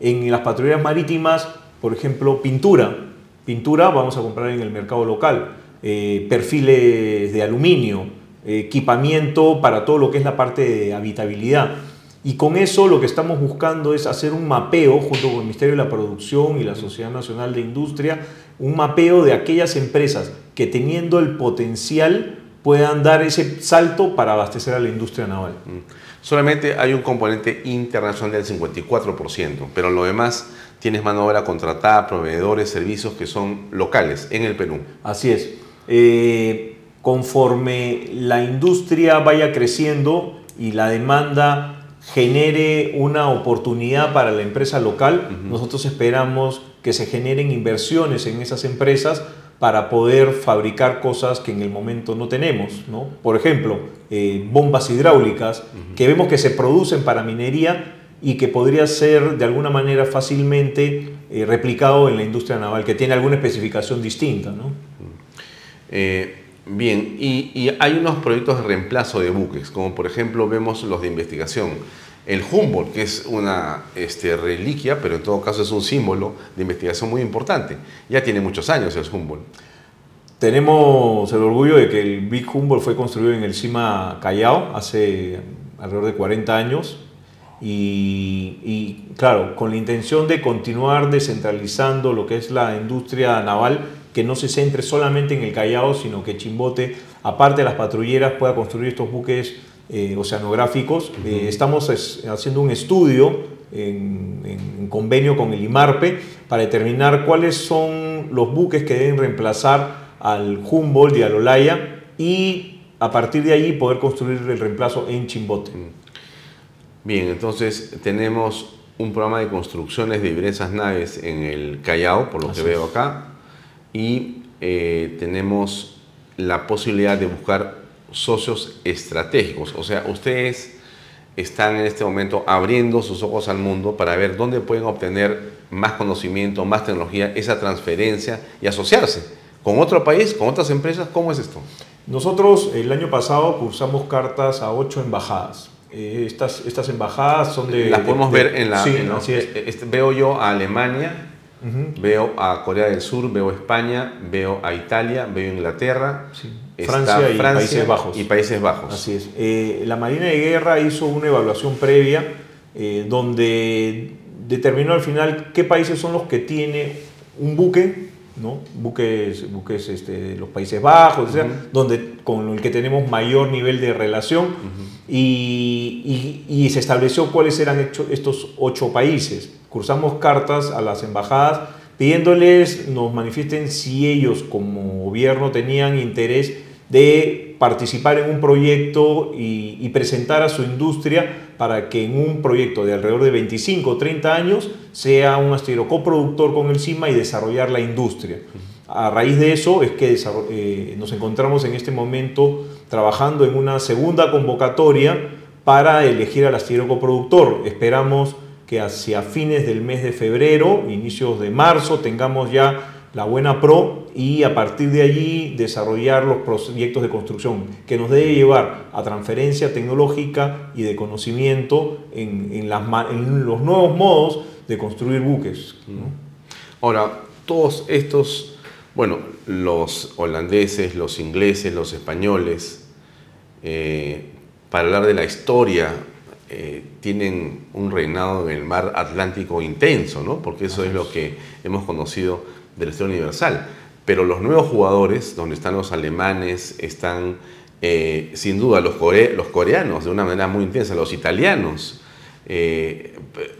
Speaker 2: En las patrulleras marítimas, por ejemplo, pintura. Pintura vamos a comprar en el mercado local. Eh, perfiles de aluminio, equipamiento para todo lo que es la parte de habitabilidad. Y con eso lo que estamos buscando es hacer un mapeo junto con el Ministerio de la Producción y la Sociedad Nacional de Industria, un mapeo de aquellas empresas que teniendo el potencial puedan dar ese salto para abastecer a la industria naval.
Speaker 1: Solamente hay un componente internacional del 54%, pero lo demás tienes mano de obra contratada, proveedores, servicios que son locales en el Perú.
Speaker 2: Así es. Eh, conforme la industria vaya creciendo y la demanda genere una oportunidad para la empresa local, nosotros esperamos que se generen inversiones en esas empresas para poder fabricar cosas que en el momento no tenemos. ¿no? Por ejemplo, eh, bombas hidráulicas que vemos que se producen para minería y que podría ser de alguna manera fácilmente eh, replicado en la industria naval, que tiene alguna especificación distinta. ¿no?
Speaker 1: Eh, Bien, y, hay unos proyectos de reemplazo de buques, como por ejemplo vemos los de investigación. El Humboldt, que es una este, reliquia, pero en todo caso es un símbolo de investigación muy importante. Ya tiene muchos años el Humboldt.
Speaker 2: Tenemos el orgullo de que el Big Humboldt fue construido en el Cima Callao hace alrededor de 40 años. Y, y, claro, con la intención de continuar descentralizando lo que es la industria naval que no se centre solamente en el Callao, sino que Chimbote, aparte de las patrulleras, pueda construir estos buques eh, oceanográficos. Eh, estamos haciendo un estudio en, convenio con el IMARPE para determinar cuáles son los buques que deben reemplazar al Humboldt y al Olaya y a partir de allí poder construir el reemplazo en Chimbote.
Speaker 1: Bien, entonces tenemos un programa de construcciones de diversas naves en el Callao, por lo que veo acá y eh, tenemos la posibilidad de buscar socios estratégicos. O sea, ustedes están en este momento abriendo sus ojos al mundo para ver dónde pueden obtener más conocimiento, más tecnología, esa transferencia y asociarse con otro país, con otras empresas. ¿Cómo es esto?
Speaker 2: Nosotros el año pasado cursamos cartas a ocho embajadas. Eh, estas, estas embajadas son de...
Speaker 1: Las podemos ver en la... Sí, este, veo yo a Alemania, Veo a Corea del Sur, veo a España, veo a Italia, veo a Inglaterra,
Speaker 2: Francia, y Países Bajos.
Speaker 1: Y Países Bajos.
Speaker 2: Así es. Eh, la Marina de Guerra hizo una evaluación previa eh, donde determinó al final qué países son los que tiene un buque, ¿no? buques, buques este, de los Países Bajos, donde, con el que tenemos mayor nivel de relación. Y, y, se estableció cuáles eran estos ocho países. Cursamos cartas a las embajadas pidiéndoles nos manifiesten si ellos como gobierno tenían interés de participar en un proyecto y, presentar a su industria para que en un proyecto de alrededor de 25 o 30 años sea un astillero coproductor con el CIMA y desarrollar la industria. A raíz de eso es que eh, nos encontramos en este momento trabajando en una segunda convocatoria para elegir al astillero coproductor. Esperamos que hacia fines del mes de febrero, inicios de marzo, tengamos ya la buena pro y a partir de allí desarrollar los proyectos de construcción que nos debe llevar a transferencia tecnológica y de conocimiento en, las, en los nuevos modos de construir buques.
Speaker 1: Ahora, todos estos, bueno, los holandeses, los ingleses, los españoles, eh, para hablar de la historia eh, tienen un reinado en el mar Atlántico intenso, ¿no? porque eso es lo que hemos conocido de la historia universal. Pero los nuevos jugadores, donde están los alemanes, están eh, sin duda los, los, coreanos de una manera muy intensa, los italianos, eh,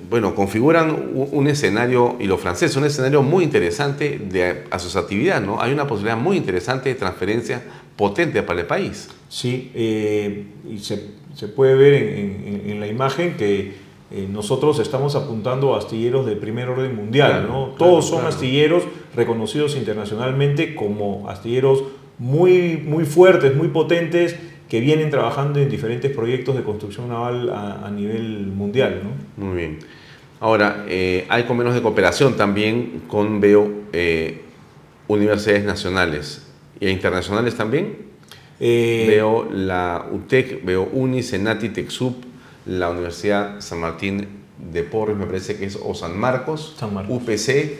Speaker 1: bueno, configuran un, escenario, y los franceses, un escenario muy interesante de asociatividad, ¿no? Hay una posibilidad muy interesante de transferencia potente para el país.
Speaker 2: Sí, y se se puede ver en, la imagen que eh, nosotros estamos apuntando a astilleros de primer orden mundial. ¿no? Todos son astilleros reconocidos internacionalmente como astilleros muy, muy fuertes, muy potentes, que vienen trabajando en diferentes proyectos de construcción naval a, nivel mundial.
Speaker 1: ¿no? Muy bien. Ahora, eh, hay convenios de cooperación también con, veo, eh, universidades nacionales e internacionales también. Eh, veo la UTEC, veo UNI, Senati, TEXUP, la Universidad San Martín de Porres, me parece que es, o San Marcos, UPC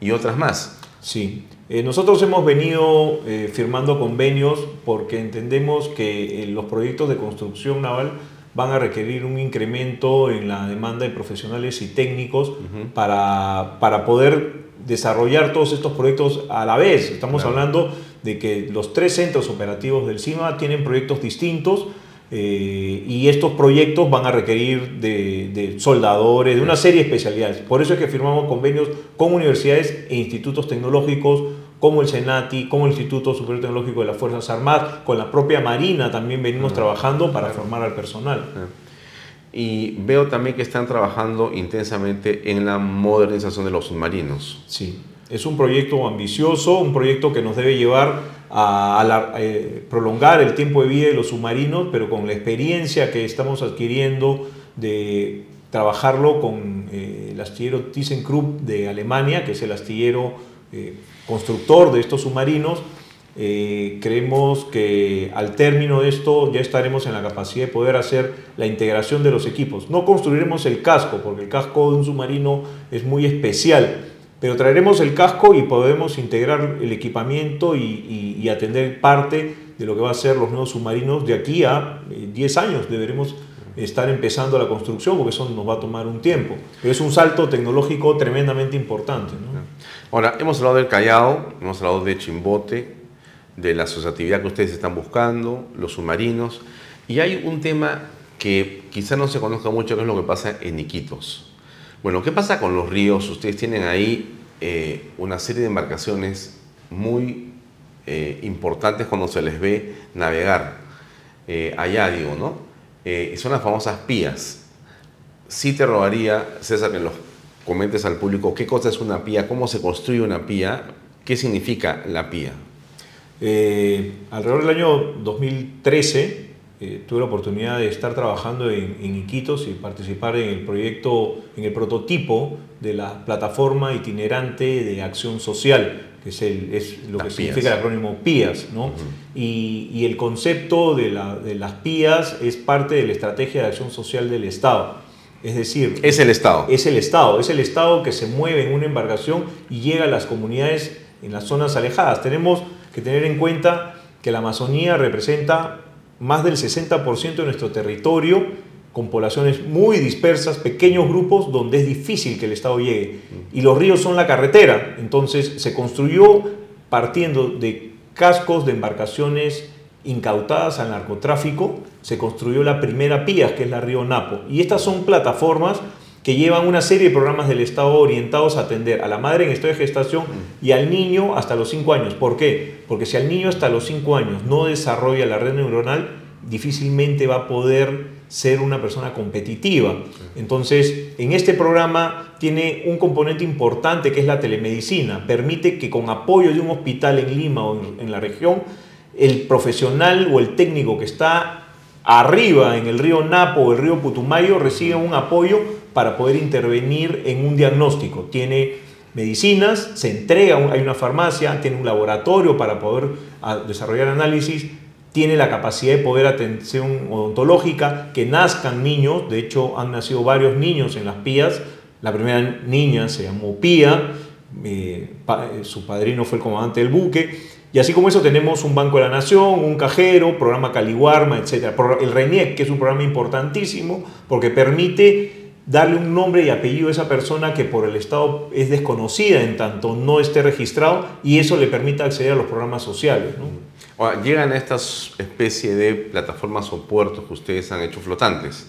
Speaker 1: y otras más.
Speaker 2: Sí, eh, nosotros hemos venido eh, firmando convenios porque entendemos que los proyectos de construcción naval van a requerir un incremento en la demanda de profesionales y técnicos para, para, poder desarrollar todos estos proyectos a la vez. Estamos hablando de que los tres centros operativos del CIMA tienen proyectos distintos eh, y estos proyectos van a requerir de, de, soldadores, de una serie de especialidades. Por eso es que firmamos convenios con universidades e institutos tecnológicos como el SENATI, como el Instituto Superior Tecnológico de las Fuerzas Armadas, con la propia Marina también venimos trabajando para formar al personal.
Speaker 1: Y veo también que están trabajando intensamente en la modernización de los submarinos.
Speaker 2: Sí, es un proyecto ambicioso, un proyecto que nos debe llevar a, eh, prolongar el tiempo de vida de los submarinos, pero con la experiencia que estamos adquiriendo de trabajarlo con eh, el astillero ThyssenKrupp de Alemania, que es el astillero eh, constructor de estos submarinos, creemos que al término de esto ya estaremos en la capacidad de poder hacer la integración de los equipos. No construiremos el casco, porque el casco de un submarino es muy especial, pero traeremos el casco y podemos integrar el equipamiento y, atender parte de lo que va a ser los nuevos submarinos de aquí a 10 eh, años. Deberemos estar empezando la construcción, porque eso nos va a tomar un tiempo. Pero es un salto tecnológico tremendamente importante.
Speaker 1: Ahora, hemos hablado del Callao, hemos hablado de Chimbote, de la asociatividad que ustedes están buscando, los submarinos, y hay un tema que quizá no se conozca mucho, que es lo que pasa en Iquitos. Bueno, ¿qué pasa con los ríos? Ustedes tienen ahí eh, una serie de embarcaciones muy eh, importantes cuando se les ve navegar. Eh, allá digo, ¿no? son las famosas pías. Sí te robaría, César, que los comentes al público qué cosa es una pía, cómo se construye una pía, qué significa la pía.
Speaker 2: Alrededor del año 2013 eh, tuve la oportunidad de estar trabajando en, Iquitos y participar en el proyecto, en el prototipo de la plataforma itinerante de acción social, que es, el, es lo que significa el acrónimo PIAS. ¿no? y, y, el concepto de, la, de las PIAS es parte de la estrategia de acción social del Estado. Es decir,
Speaker 1: es el Estado.
Speaker 2: Es el Estado, es el Estado que se mueve en una embarcación y llega a las comunidades en las zonas alejadas. Tenemos que tener en cuenta que la Amazonía representa más del 60% de nuestro territorio, con poblaciones muy dispersas, pequeños grupos donde es difícil que el Estado llegue. Y los ríos son la carretera, entonces se construyó partiendo de cascos de embarcaciones incautadas al narcotráfico, se construyó la primera PIAS, que es la Río Napo. Y estas son plataformas que llevan una serie de programas del Estado orientados a atender a la madre en estado de gestación y al niño hasta los 5 años. ¿Por qué? Porque si al niño hasta los 5 años no desarrolla la red neuronal, difícilmente va a poder ser una persona competitiva. Entonces, en este programa tiene un componente importante que es la telemedicina. Permite que con apoyo de un hospital en Lima o en la región el profesional o el técnico que está arriba en el río Napo o el río Putumayo recibe un apoyo para poder intervenir en un diagnóstico. Tiene medicinas, se entrega, hay una farmacia, tiene un laboratorio para poder ah, desarrollar análisis, tiene la capacidad de poder atención odontológica, que nazcan niños, de hecho han nacido varios niños en las pías, la primera niña se llamó Pía, eh, su padrino fue el comandante del buque, y así como eso tenemos un Banco de la Nación, un cajero, programa Caliguarma, etc. El RENIEC, que es un programa importantísimo porque permite darle un nombre y apellido a esa persona que por el Estado es desconocida en tanto no esté registrado y eso le permite acceder a los programas sociales. ¿no?
Speaker 1: Llegan a estas especie de plataformas o puertos que ustedes han hecho flotantes.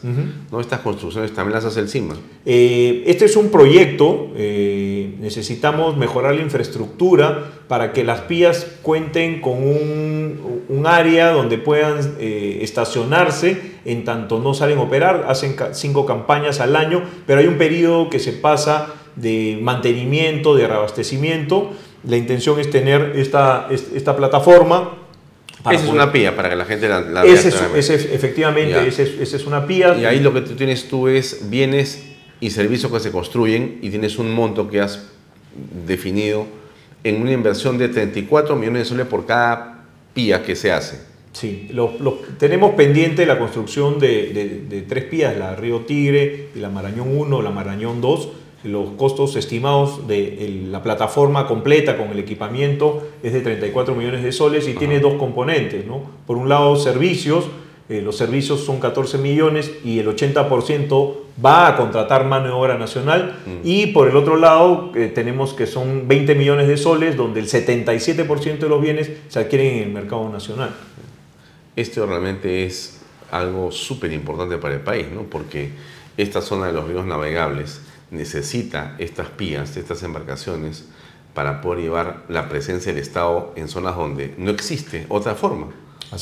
Speaker 1: ¿no? Estas construcciones también las hace el CIMA.
Speaker 2: Eh, este es un proyecto, eh, necesitamos mejorar la infraestructura para que las pías cuenten con un, un área donde puedan eh, estacionarse en tanto no salen a operar, hacen cinco campañas al año, pero hay un periodo que se pasa de mantenimiento, de reabastecimiento. La intención es tener esta, esta plataforma
Speaker 1: esa es una pía para que la gente la,
Speaker 2: vea. efectivamente, esa es, una pía.
Speaker 1: Y ahí lo que tú tienes tú es bienes y servicios que se construyen y tienes un monto que has definido en una inversión de 34 millones de soles por cada pía que se hace.
Speaker 2: Sí, tenemos pendiente la construcción de, tres pías, la Río Tigre y la Marañón 1, la Marañón 2. Los costos estimados de la plataforma completa con el equipamiento es de 34 millones de soles y tiene dos componentes. ¿no? Por un lado, servicios, eh, los servicios son 14 millones y el 80% va a contratar mano de obra nacional. Mm. Y por el otro lado, eh, tenemos que son 20 millones de soles, donde el 77% de los bienes se adquieren en el mercado nacional.
Speaker 1: Esto realmente es algo súper importante para el país, ¿no? porque esta zona de los ríos navegables necesita estas pías, estas embarcaciones, para poder llevar la presencia del Estado en zonas donde no existe otra forma.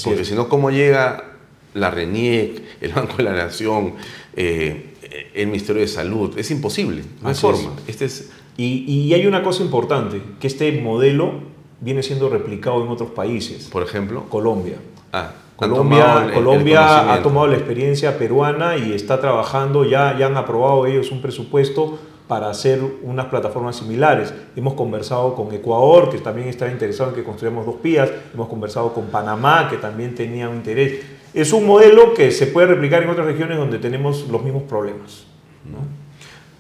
Speaker 1: porque si no, ¿cómo llega la RENIEC, el Banco de la Nación, eh, el Ministerio de Salud? Es imposible, no hay forma.
Speaker 2: Este es... y, y hay una cosa importante, que este modelo viene siendo replicado en otros países.
Speaker 1: Por ejemplo.
Speaker 2: Colombia. Ah, Colombia, Colombia ha tomado la experiencia peruana y está trabajando, ya, ya han aprobado ellos un presupuesto para hacer unas plataformas similares. Hemos conversado con Ecuador, que también estaba interesado en que construyamos dos pías, hemos conversado con Panamá, que también tenía un interés. Es un modelo que se puede replicar en otras regiones donde tenemos los mismos problemas.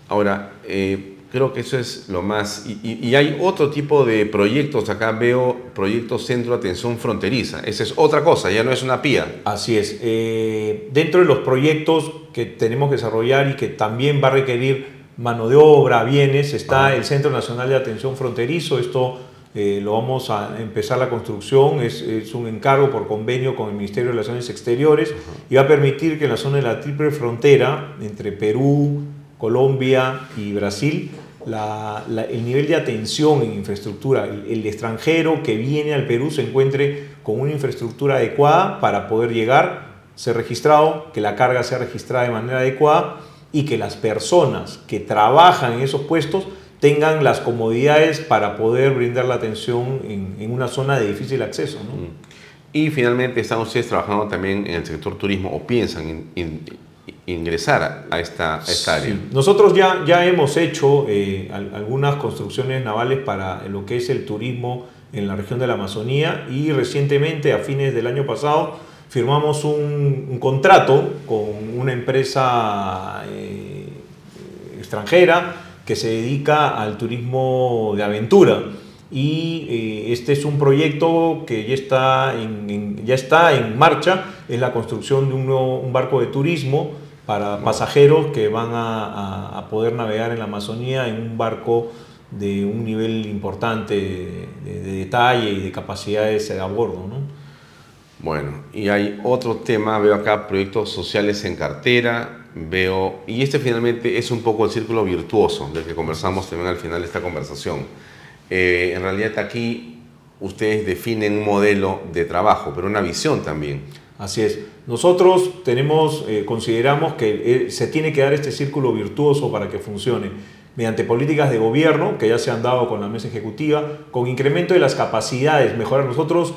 Speaker 1: Ahora, eh, Creo que eso es lo más. Y, hay otro tipo de proyectos. Acá veo proyectos centro de atención fronteriza. Esa es otra cosa, ya no es una PIA.
Speaker 2: Así es. Eh, dentro de los proyectos que tenemos que desarrollar y que también va a requerir mano de obra, bienes, está el Centro Nacional de Atención Fronterizo. Esto eh, lo vamos a empezar la construcción. Es, un encargo por convenio con el Ministerio de Relaciones Exteriores y va a permitir que en la zona de la triple frontera entre Perú, Colombia y Brasil, el nivel de atención en infraestructura, el, extranjero que viene al Perú se encuentre con una infraestructura adecuada para poder llegar, ser registrado, que la carga sea registrada de manera adecuada y que las personas que trabajan en esos puestos tengan las comodidades para poder brindar la atención en, una zona de difícil acceso. Mm.
Speaker 1: Y finalmente están ustedes trabajando también en el sector turismo o piensan en ingresar a esta, área.
Speaker 2: Nosotros ya, ya hemos hecho eh, algunas construcciones navales para lo que es el turismo en la región de la Amazonía y recientemente, a fines del año pasado, firmamos un, contrato con una empresa eh, extranjera que se dedica al turismo de aventura. Y eh, este es un proyecto que ya está en, ya está en marcha, es la construcción de un, un barco de turismo para pasajeros que van a, poder navegar en la Amazonía en un barco de un nivel importante de, detalle y de capacidades a bordo. ¿no?
Speaker 1: Bueno, y hay otro tema, veo acá proyectos sociales en cartera, veo, y este finalmente es un poco el círculo virtuoso del que conversamos también al final de esta conversación. Eh, en realidad aquí ustedes definen un modelo de trabajo, pero una visión también.
Speaker 2: Así es. Nosotros tenemos, eh, consideramos que eh, se tiene que dar este círculo virtuoso para que funcione mediante políticas de gobierno que ya se han dado con la mesa ejecutiva, con incremento de las capacidades, mejorar. Nosotros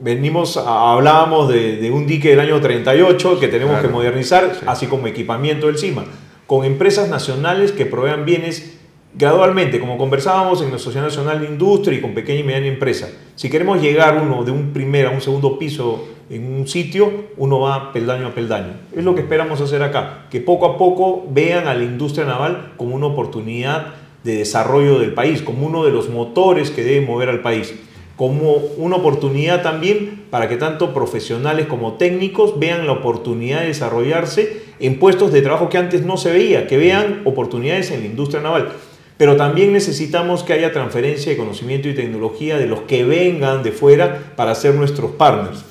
Speaker 2: venimos, hablábamos de, un dique del año 38 que tenemos que modernizar, así como equipamiento del CIMA, con empresas nacionales que provean bienes gradualmente, como conversábamos en la Sociedad Nacional de Industria y con pequeña y mediana empresa. Si queremos llegar uno de un primer a un segundo piso en un sitio, uno va peldaño a peldaño. Es lo que esperamos hacer acá, que poco a poco vean a la industria naval como una oportunidad de desarrollo del país, como uno de los motores que debe mover al país, como una oportunidad también para que tanto profesionales como técnicos vean la oportunidad de desarrollarse en puestos de trabajo que antes no se veía, que vean oportunidades en la industria naval. Pero también necesitamos que haya transferencia de conocimiento y tecnología de los que vengan de fuera para ser nuestros partners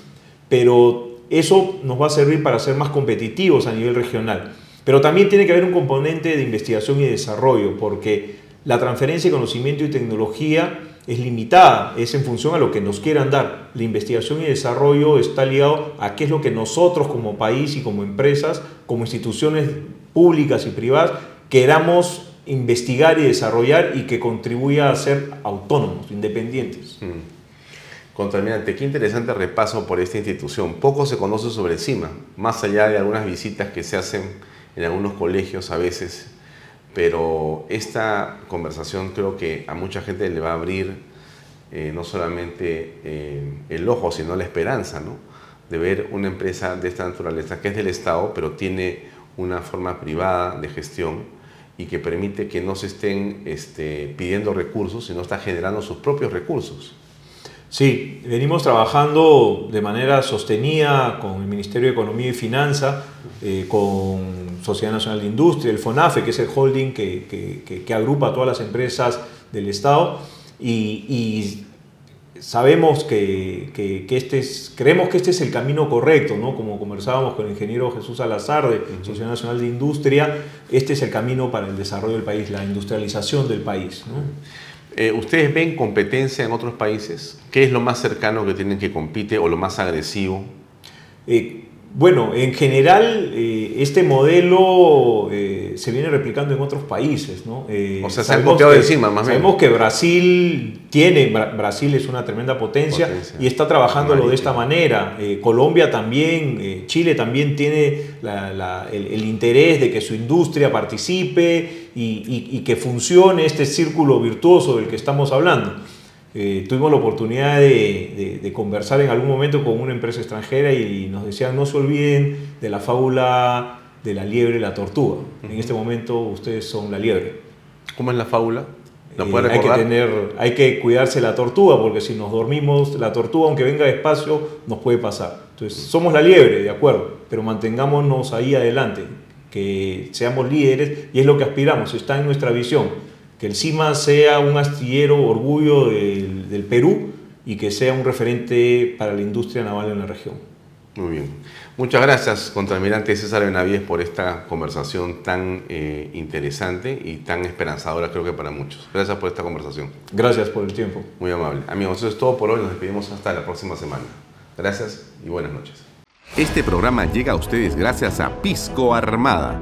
Speaker 2: pero eso nos va a servir para ser más competitivos a nivel regional. Pero también tiene que haber un componente de investigación y desarrollo, porque la transferencia de conocimiento y tecnología es limitada, es en función a lo que nos quieran dar. La investigación y desarrollo está ligado a qué es lo que nosotros como país y como empresas, como instituciones públicas y privadas, queramos investigar y desarrollar y que contribuya a ser autónomos, independientes. Mm.
Speaker 1: Contaminante, qué interesante repaso por esta institución. Poco se conoce sobre CIMA, más allá de algunas visitas que se hacen en algunos colegios a veces, pero esta conversación creo que a mucha gente le va a abrir eh, no solamente eh, el ojo, sino la esperanza, ¿no? de ver una empresa de esta naturaleza que es del Estado, pero tiene una forma privada de gestión y que permite que no se estén este, pidiendo recursos, sino está generando sus propios recursos.
Speaker 2: Sí, venimos trabajando de manera sostenida con el Ministerio de Economía y Finanza, eh, con Sociedad Nacional de Industria, el FONAFE, que es el holding que, que, agrupa a todas las empresas del Estado, y, sabemos que, que, este es, creemos que este es el camino correcto, ¿no? como conversábamos con el ingeniero Jesús Salazar de Sociedad Nacional de Industria, este es el camino para el desarrollo del país, la industrialización del país. ¿no?
Speaker 1: Eh, ¿Ustedes ven competencia en otros países? ¿Qué es lo más cercano que tienen que compite o lo más agresivo?
Speaker 2: Eh, bueno, en general eh, este modelo eh, se viene replicando en otros países, ¿no?
Speaker 1: Eh, o sea, se han copiado encima, más
Speaker 2: bien. Sabemos que Brasil tiene, Brasil es una tremenda potencia, y está trabajándolo de esta manera. Colombia también, Chile también tiene el, interés de que su industria participe y que funcione este círculo virtuoso del que estamos hablando. Eh, tuvimos la oportunidad de, conversar en algún momento con una empresa extranjera y nos decían no se olviden de la fábula de la liebre y la tortuga. En este momento ustedes son la liebre.
Speaker 1: ¿Cómo es la fábula?
Speaker 2: ¿La puede hay, que tener, hay que cuidarse la tortuga porque si nos dormimos, la tortuga aunque venga despacio nos puede pasar. Entonces somos la liebre, de acuerdo, pero mantengámonos ahí adelante, que seamos líderes y es lo que aspiramos, está en nuestra visión que el CIMA sea un astillero orgullo del, Perú y que sea un referente para la industria naval en la región.
Speaker 1: Muy bien. Muchas gracias, contraalmirante César Benavides, por esta conversación tan eh, interesante y tan esperanzadora, creo que para muchos. Gracias por esta conversación.
Speaker 2: Gracias por el tiempo.
Speaker 1: Muy amable. Amigos, eso es todo por hoy. Nos despedimos hasta la próxima semana. Gracias y buenas noches.
Speaker 3: Este programa llega a ustedes gracias a Pisco Armada